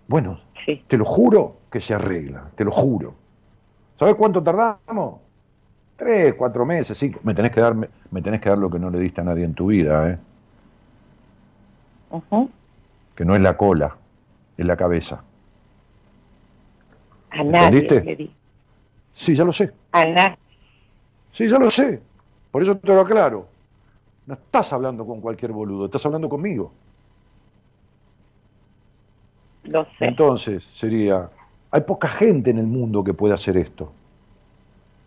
Bueno, te lo juro que se arregla, te lo juro. ¿Sabes cuánto tardamos? Tres, cuatro meses, cinco. Me tenés que dar, me tenés que dar lo que no le diste a nadie en tu vida, ¿eh? Que no es la cola, es la cabeza. A nadie Sí, ya lo sé. A nadie. Sí, ya lo sé. Por eso te lo aclaro. No estás hablando con cualquier boludo, estás hablando conmigo. Entonces, sería, hay poca gente en el mundo que pueda hacer esto.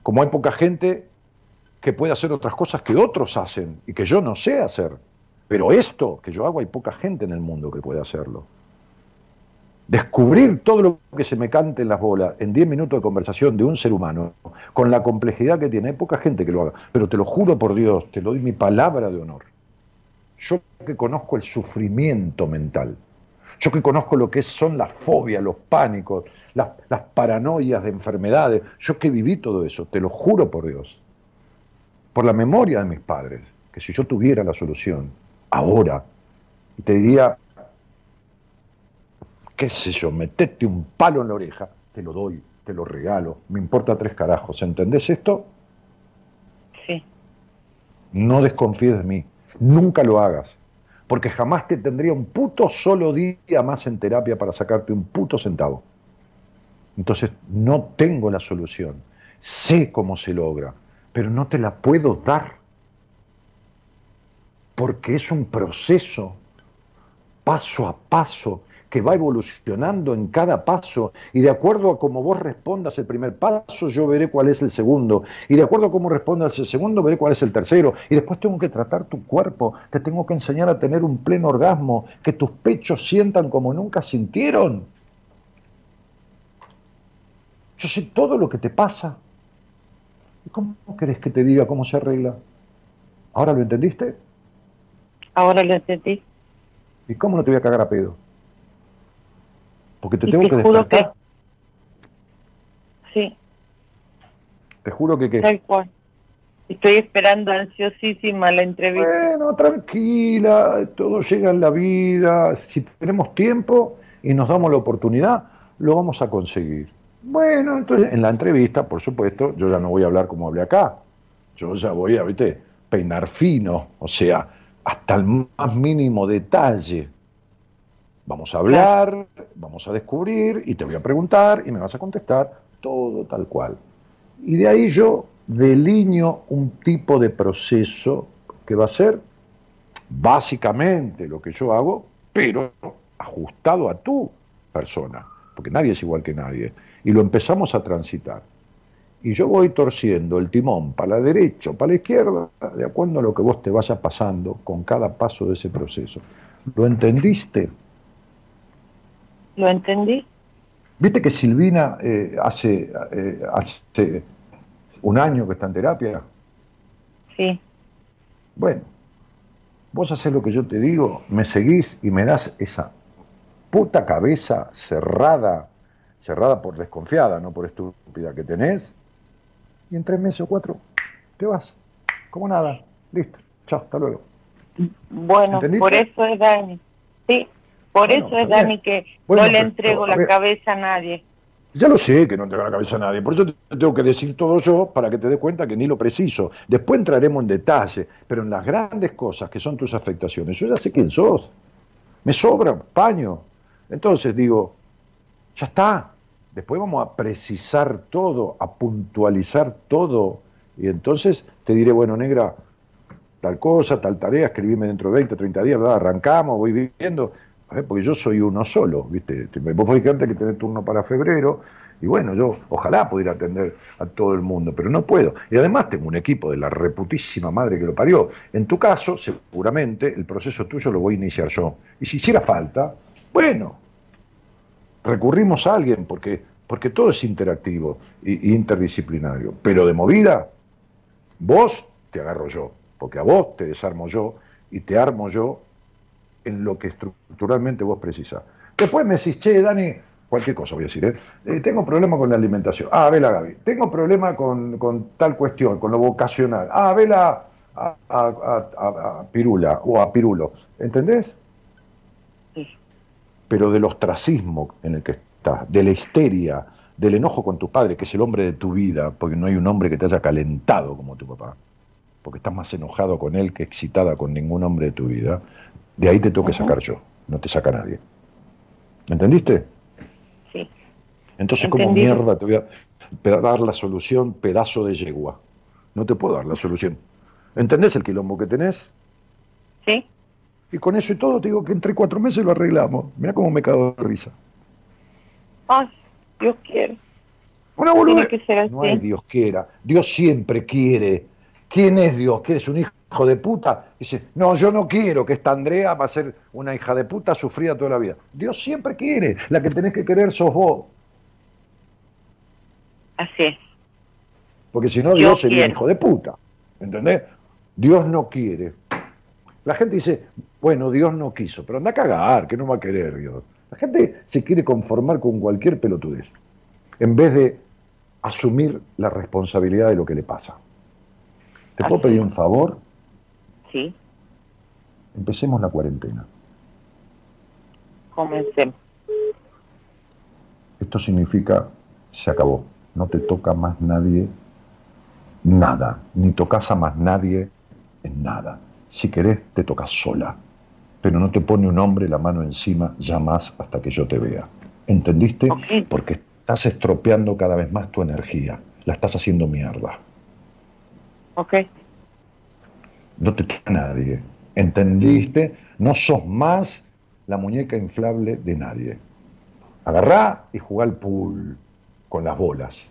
Como hay poca gente que puede hacer otras cosas que otros hacen y que yo no sé hacer. Pero esto que yo hago, hay poca gente en el mundo que puede hacerlo. Descubrir todo lo que se me cante en las bolas en 10 minutos de conversación de un ser humano, con la complejidad que tiene, hay poca gente que lo haga. Pero te lo juro por Dios, te lo doy mi palabra de honor. Yo que conozco el sufrimiento mental, yo que conozco lo que son las fobias, los pánicos, las, paranoias de enfermedades, yo que viví todo eso, te lo juro por Dios, por la memoria de mis padres, que si yo tuviera la solución, ahora, te diría, qué sé yo, metete un palo en la oreja, te lo doy, te lo regalo, me importa tres carajos, ¿entendés esto? Sí. No desconfíes de mí, nunca lo hagas porque jamás te tendría un puto solo día más en terapia para sacarte un puto centavo. Entonces no tengo la solución, sé cómo se logra, pero no te la puedo dar, porque es un proceso paso a paso que va evolucionando en cada paso y de acuerdo a cómo vos respondas el primer paso, yo veré cuál es el segundo y de acuerdo a cómo respondas el segundo, veré cuál es el tercero y después tengo que tratar tu cuerpo, te tengo que enseñar a tener un pleno orgasmo, que tus pechos sientan como nunca sintieron. Yo sé todo lo que te pasa. ¿Y cómo querés que te diga cómo se arregla? ¿Ahora lo entendiste? Ahora lo entendí. ¿Y cómo no te voy a cagar a pedo? Porque te tengo que despertar. Sí. Te juro que qué. Tal cual. Estoy esperando ansiosísima la entrevista. Bueno, tranquila, todo llega en la vida. Si tenemos tiempo y nos damos la oportunidad, lo vamos a conseguir. Bueno, entonces en la entrevista, por supuesto, yo ya no voy a hablar como hablé acá. Yo ya voy a, viste, peinar fino, o sea, hasta el más mínimo detalle. Vamos a hablar, vamos a descubrir y te voy a preguntar y me vas a contestar todo tal cual. Y de ahí yo delineo un tipo de proceso que va a ser básicamente lo que yo hago, pero ajustado a tu persona, porque nadie es igual que nadie. Y lo empezamos a transitar. Y yo voy torciendo el timón para la derecha o para la izquierda, de acuerdo a lo que vos te vayas pasando con cada paso de ese proceso. ¿Lo entendiste? ¿Lo entendí? ¿Viste que Silvina eh, hace, eh, hace un año que está en terapia? Sí. Bueno, vos haces lo que yo te digo, me seguís y me das esa puta cabeza cerrada, cerrada por desconfiada, no por estúpida que tenés, y en tres meses o cuatro te vas, como nada, listo, chao, hasta luego. Bueno, por eso es Dani. Sí, por eso es, Dani, que no le entrego la cabeza a nadie. Ya lo sé que no entrego la cabeza a nadie, por eso te tengo que decir todo yo para que te des cuenta que ni lo preciso. Después entraremos en detalle, pero en las grandes cosas que son tus afectaciones, yo ya sé quién sos. Me sobra paño. Entonces digo, ya está. Después vamos a precisar todo, a puntualizar todo. Y entonces te diré, bueno, negra, tal cosa, tal tarea, escribime dentro de 20, 30 días, ¿verdad? arrancamos, voy viviendo porque yo soy uno solo, ¿viste? Vos fijate que tenés turno para febrero, y bueno, yo ojalá pudiera atender a todo el mundo, pero no puedo. Y además tengo un equipo de la reputísima madre que lo parió. En tu caso, seguramente el proceso tuyo lo voy a iniciar yo. Y si hiciera falta, bueno, recurrimos a alguien, porque, porque todo es interactivo e interdisciplinario. Pero de movida, vos te agarro yo, porque a vos te desarmo yo y te armo yo en lo que estructuralmente vos precisás. Después me decís, che, Dani, cualquier cosa voy a decir, ¿eh? Eh, tengo problema con la alimentación. Ah, vela Gaby. Tengo problema con, con tal cuestión, con lo vocacional. Ah, vela a, a, a, a Pirula o a Pirulo. ¿Entendés? Sí. Pero del ostracismo en el que estás, de la histeria, del enojo con tu padre, que es el hombre de tu vida, porque no hay un hombre que te haya calentado como tu papá, porque estás más enojado con él que excitada con ningún hombre de tu vida, de ahí te tengo que sacar yo, no te saca nadie. ¿Entendiste? Sí. Entonces, como Entendido. mierda te voy a dar la solución, pedazo de yegua? No te puedo dar la solución. ¿Entendés el quilombo que tenés? Sí. Y con eso y todo te digo que entre cuatro meses lo arreglamos. Mira cómo me cago de risa. Ay, Dios quiere. Una. Tiene que ser así. No hay Dios quiera. Dios siempre quiere. ¿Quién es Dios? ¿Qué es un hijo de puta? Dice, no, yo no quiero que esta Andrea va a ser una hija de puta sufrida toda la vida. Dios siempre quiere. La que tenés que querer sos vos. Así es. Porque si no, Yo Dios sería quiero. hijo de puta. ¿Entendés? Dios no quiere. La gente dice, bueno, Dios no quiso, pero anda a cagar, que no va a querer Dios. La gente se quiere conformar con cualquier pelotudez, en vez de asumir la responsabilidad de lo que le pasa. ¿Te puedo pedir un favor? Sí. Empecemos la cuarentena. Comencemos. Esto significa, se acabó. No te toca más nadie nada, ni tocas a más nadie en nada. Si querés, te tocas sola, pero no te pone un hombre la mano encima ya más hasta que yo te vea. ¿Entendiste? Porque estás estropeando cada vez más tu energía, la estás haciendo mierda. Ok. No te toca nadie. ¿Entendiste? No sos más la muñeca inflable de nadie. Agarrá y jugá al pool con las bolas.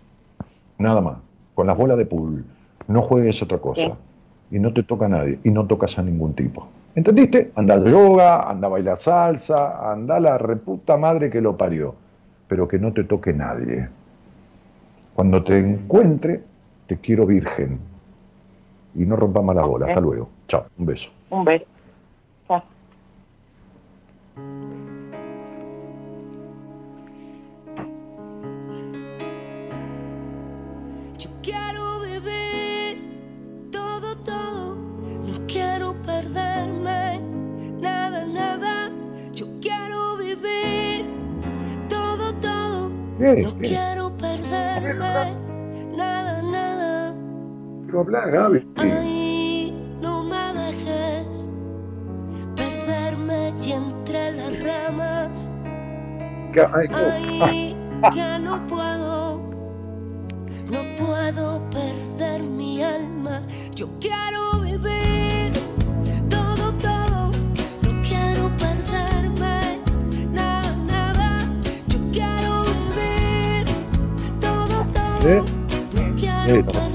Nada más. Con las bolas de pool. No juegues otra cosa. Sí. Y no te toca a nadie. Y no tocas a ningún tipo. ¿Entendiste? Anda a yoga, anda a bailar salsa, anda a la reputa madre que lo parió. Pero que no te toque nadie. Cuando te encuentre, te quiero virgen. Y no rompa más la bola. Ok. Hasta luego. Chao. Un beso. Un beso. Chao. Yo quiero vivir todo, todo. No quiero perderme nada, nada. Yo quiero vivir todo, todo. No quiero perderme. Gaby. Ay, no me dejes perderme y entre las ramas. Ay, ya no puedo, no puedo perder mi alma. Yo quiero vivir todo, todo. No quiero perderme nada, nada. Yo quiero vivir todo, todo. ¿Eh? No quiero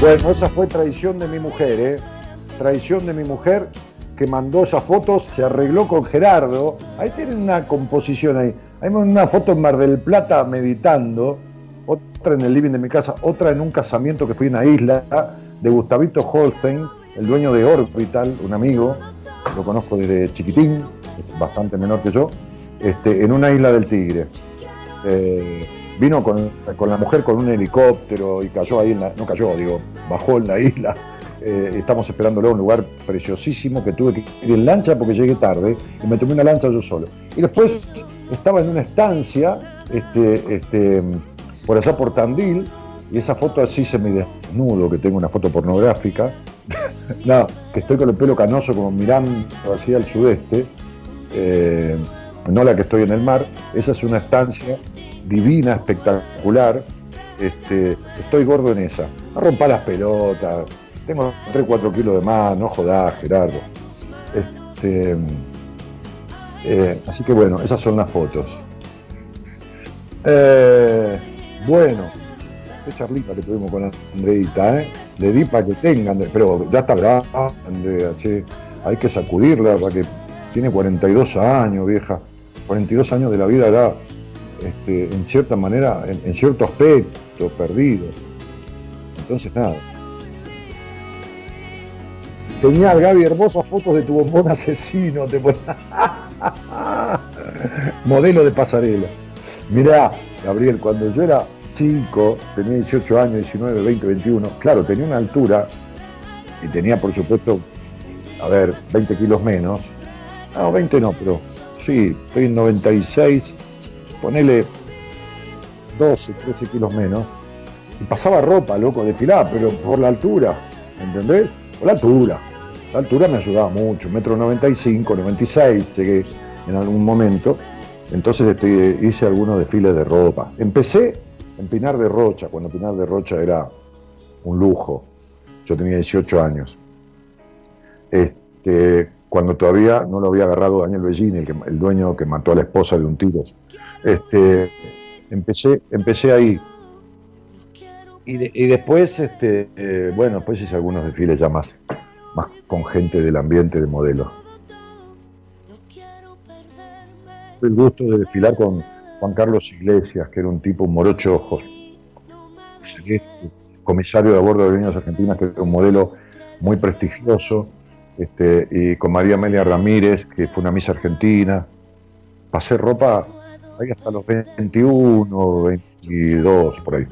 Bueno, esa fue traición de mi mujer, ¿eh? Traición de mi mujer que mandó esas fotos, se arregló con Gerardo. Ahí tienen una composición ahí. Hay una foto en Mar del Plata meditando, otra en el living de mi casa, otra en un casamiento que fui en una isla de Gustavito Holstein, el dueño de Orbital, un amigo, lo conozco desde chiquitín, es bastante menor que yo, este, en una isla del Tigre. Eh, vino con, con la mujer con un helicóptero y cayó ahí, en la, no cayó, digo, bajó en la isla. Eh, estamos esperándolo a un lugar preciosísimo que tuve que ir en lancha porque llegué tarde y me tomé una lancha yo solo. Y después estaba en una estancia este, este, por allá por Tandil y esa foto así desnudo, que tengo una foto pornográfica, no, que estoy con el pelo canoso como mirando hacia el sudeste, eh, no la que estoy en el mar, esa es una estancia divina, espectacular. Este, estoy gordo en esa. No rompa las pelotas. Tengo 3, 4 kilos de más, no jodás, Gerardo. Este, eh, así que bueno, esas son las fotos. Eh, bueno, qué charlita que tuvimos con Andreita, ¿eh? Le di para que tengan, pero ya está brava, Andrea, che, hay que sacudirla para que tiene 42 años, vieja. 42 años de la vida era, este, en cierta manera, en, cierto aspecto, perdido. Entonces, nada. Genial, Gaby, hermosas fotos de tu bombón asesino. Te Modelo de pasarela. Mirá, Gabriel, cuando yo era chico, tenía 18 años, 19, 20, 21, claro, tenía una altura y tenía, por supuesto, a ver, 20 kilos menos. No, 20 no, pero sí, estoy en 96, ponele 12, 13 kilos menos. Y pasaba ropa, loco, desfilaba, pero por la altura, ¿entendés? Por la altura. La altura me ayudaba mucho, metro 95, 96 llegué en algún momento. Entonces hice algunos desfiles de ropa. Empecé en Pinar de Rocha, cuando Pinar de Rocha era un lujo. Yo tenía 18 años. Este, cuando todavía no lo había agarrado Daniel Bellini, el, el dueño que mató a la esposa de un tiro. Este, empecé, empecé ahí. Y, después, este, eh, bueno, después hice algunos desfiles ya más, más con gente del ambiente de modelo. el gusto de desfilar con Juan Carlos Iglesias, que era un tipo, un morocho ojos, comisario de a bordo de Líneas Argentinas, que era un modelo muy prestigioso, este, y con María Amelia Ramírez, que fue una misa argentina. Pasé ropa ahí hasta los 21, 22, por ahí.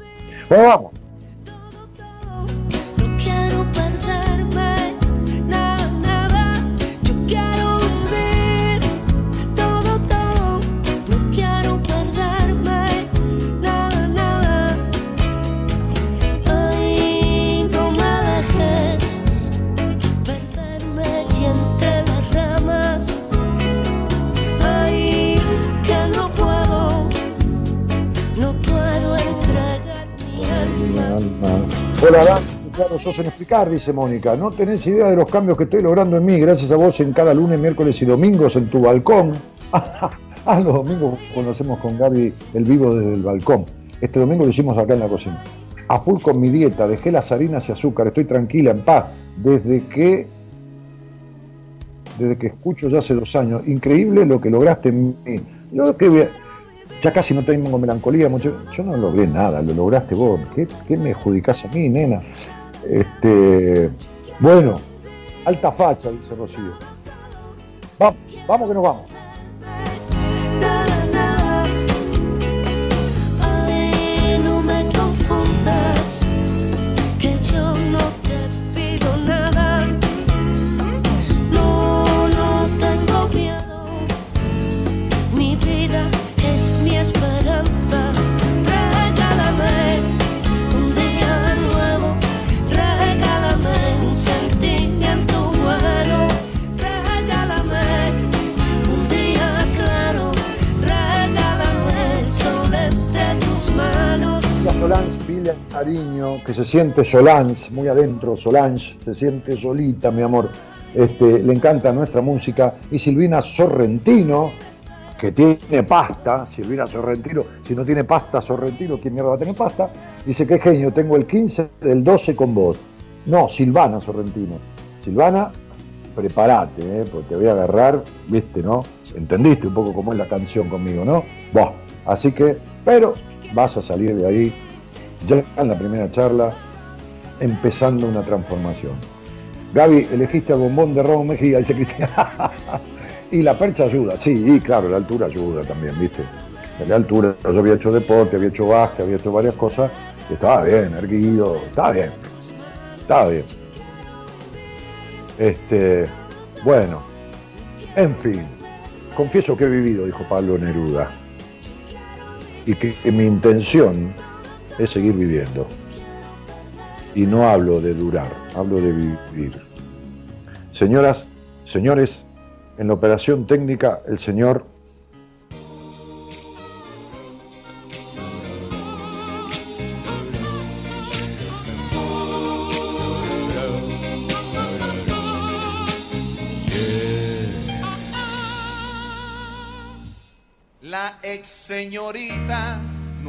Bueno, vamos. Hola, claro, sos en explicar, dice Mónica. No tenés idea de los cambios que estoy logrando en mí, gracias a vos en cada lunes, miércoles y domingos en tu balcón. ah, los domingos conocemos con Gaby el vivo desde el balcón. Este domingo lo hicimos acá en la cocina. A full con mi dieta, dejé las harinas y azúcar, estoy tranquila, en paz, desde que desde que escucho ya hace dos años. Increíble lo que lograste en mí. Yo que ya casi no tengo melancolía, mucho. Yo no logré nada, lo lograste vos. ¿Qué, me adjudicás a mí, nena? Este, bueno, alta facha, dice Rocío. Vamos, vamos que nos vamos. Solange Ariño, que se siente Solange, muy adentro, Solange, se siente solita, mi amor. Este, le encanta nuestra música. Y Silvina Sorrentino, que tiene pasta, Silvina Sorrentino, si no tiene pasta Sorrentino, ¿quién mierda va a tener pasta? Dice que genio, tengo el 15 del 12 con vos. No, Silvana Sorrentino. Silvana, prepárate, ¿eh? porque te voy a agarrar, viste, ¿no? Entendiste un poco cómo es la canción conmigo, ¿no? Bueno, así que, pero vas a salir de ahí ya en la primera charla, empezando una transformación. Gaby, elegiste al bombón de Ramón Mejía, dice Cristina. y la percha ayuda, sí, y claro, la altura ayuda también, ¿viste? La altura, yo había hecho deporte, había hecho básquet, había hecho varias cosas, estaba bien, erguido, estaba bien, estaba bien. Este, bueno, en fin, confieso que he vivido, dijo Pablo Neruda, y que mi intención es seguir viviendo. Y no hablo de durar, hablo de vivir. Señoras, señores, en la operación técnica el señor La ex señorita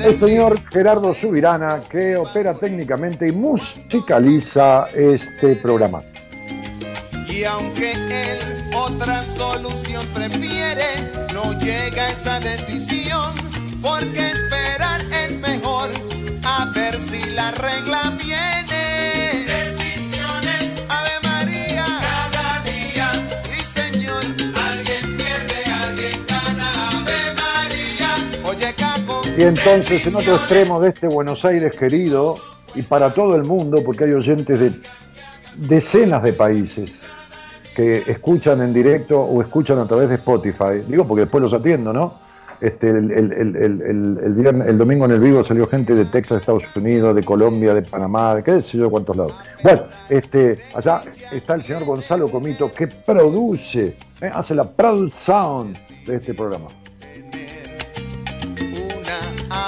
El señor Gerardo Subirana, que opera técnicamente y musicaliza este programa. Y aunque él otra solución prefiere, no llega a esa decisión, porque esperar es mejor, a ver si la regla viene. Y entonces, en otro extremo de este Buenos Aires querido, y para todo el mundo, porque hay oyentes de decenas de países que escuchan en directo o escuchan a través de Spotify, digo porque después los atiendo, ¿no? Este, el, el- el- el- viernes- domingo en el vivo salió gente de Texas, Estados Unidos, de Colombia, de Panamá, de qué sé yo, cuántos lados. Bueno, este, allá está el señor Gonzalo Comito que produce, ¿eh? hace la proud sound de este programa.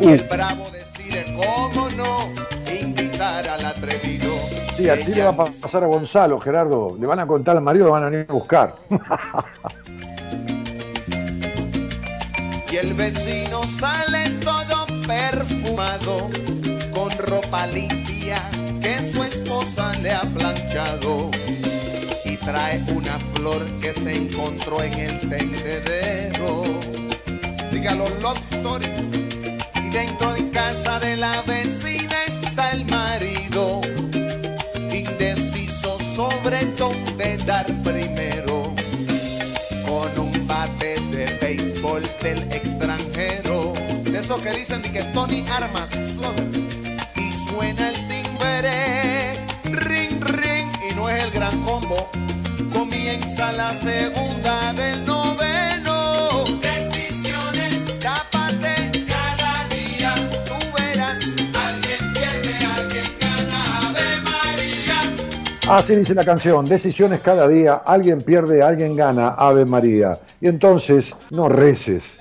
y el bravo decide cómo no invitar al atrevido. Sí, así le va a pasar a Gonzalo, Gerardo. Le van a contar al marido, lo van a venir a buscar. Y el vecino sale todo perfumado con ropa limpia que su esposa le ha planchado y trae una flor que se encontró en el tendedero. Dígalo, love story. Dentro de casa de la vecina está el marido, indeciso sobre dónde dar primero, con un bate de béisbol del extranjero, de esos que dicen de que Tony Armas, slugger, y suena el timbre, ring, ring, y no es el gran combo, comienza la segunda del noveno. Así dice la canción, decisiones cada día, alguien pierde, alguien gana, Ave María. Y entonces no reces.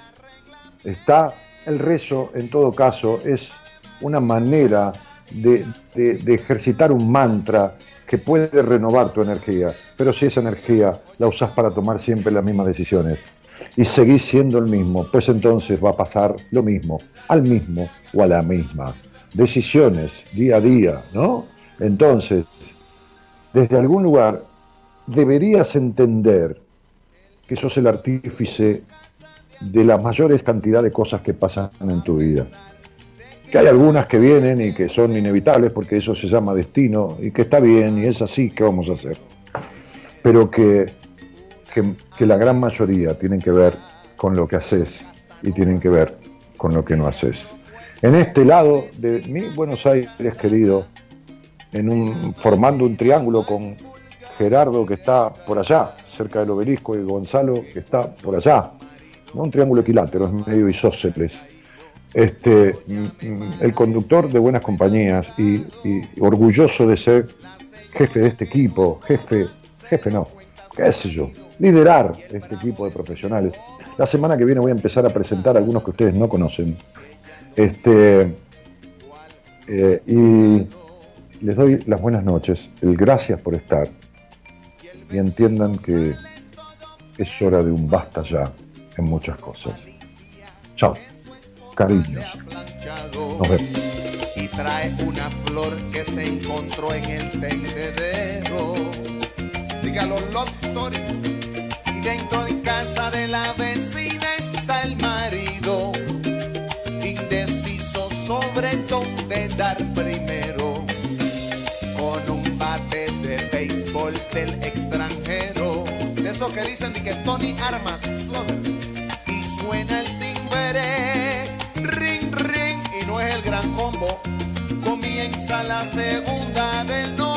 Está el rezo, en todo caso, es una manera de, ejercitar un mantra que puede renovar tu energía. Pero si esa energía la usás para tomar siempre las mismas decisiones y seguís siendo el mismo, pues entonces va a pasar lo mismo, al mismo o a la misma. Decisiones día a día, ¿no? Entonces, desde algún lugar deberías entender que sos el artífice de la mayores cantidad de cosas que pasan en tu vida. Que hay algunas que vienen y que son inevitables porque eso se llama destino y que está bien y es así que vamos a hacer. Pero que, que, que la gran mayoría tienen que ver con lo que haces y tienen que ver con lo que no haces. En este lado de mi Buenos Aires querido, formando un triángulo con Gerardo que está por allá, cerca del obelisco, y Gonzalo que está por allá. ¿no? Un triángulo equilátero, es medio isósceles. Este, mm, mm, el conductor de buenas compañías y, y orgulloso de ser jefe de este equipo, jefe, jefe no, qué sé yo, liderar este equipo de profesionales. La semana que viene voy a empezar a presentar algunos que ustedes no conocen. Este, eh, y les doy las buenas noches, el gracias por estar y entiendan que es hora de un basta ya en muchas cosas. Chao, cariños, nos vemos. y trae una flor que se encontró en el tendedero. Dígalo, love story. Y dentro de casa de la vecina está el marido, indeciso sobre dónde dar primero, dicen de que Tony Armas, y suena el timbre, ring, ring, y no es el gran combo. Comienza la segunda del noveno.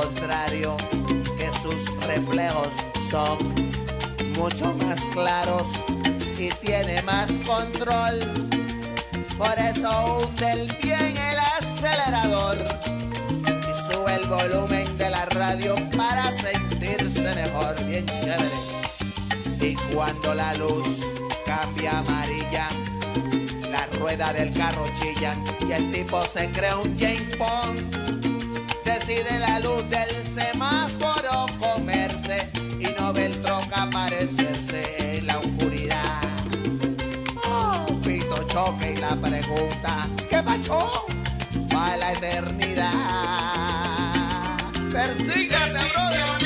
Contrario, que sus reflejos son mucho más claros y tiene más control. Por eso hunde el bien el acelerador y sube el volumen de la radio para sentirse mejor, bien chévere. Y cuando la luz cambia amarilla, la rueda del carro chilla y el tipo se crea un James Bond. Decide la luz del semáforo comerse y no ve el troca aparecerse en la oscuridad. Oh, pito choque y la pregunta, ¿qué pasó? Va la eternidad. Persígase, brother.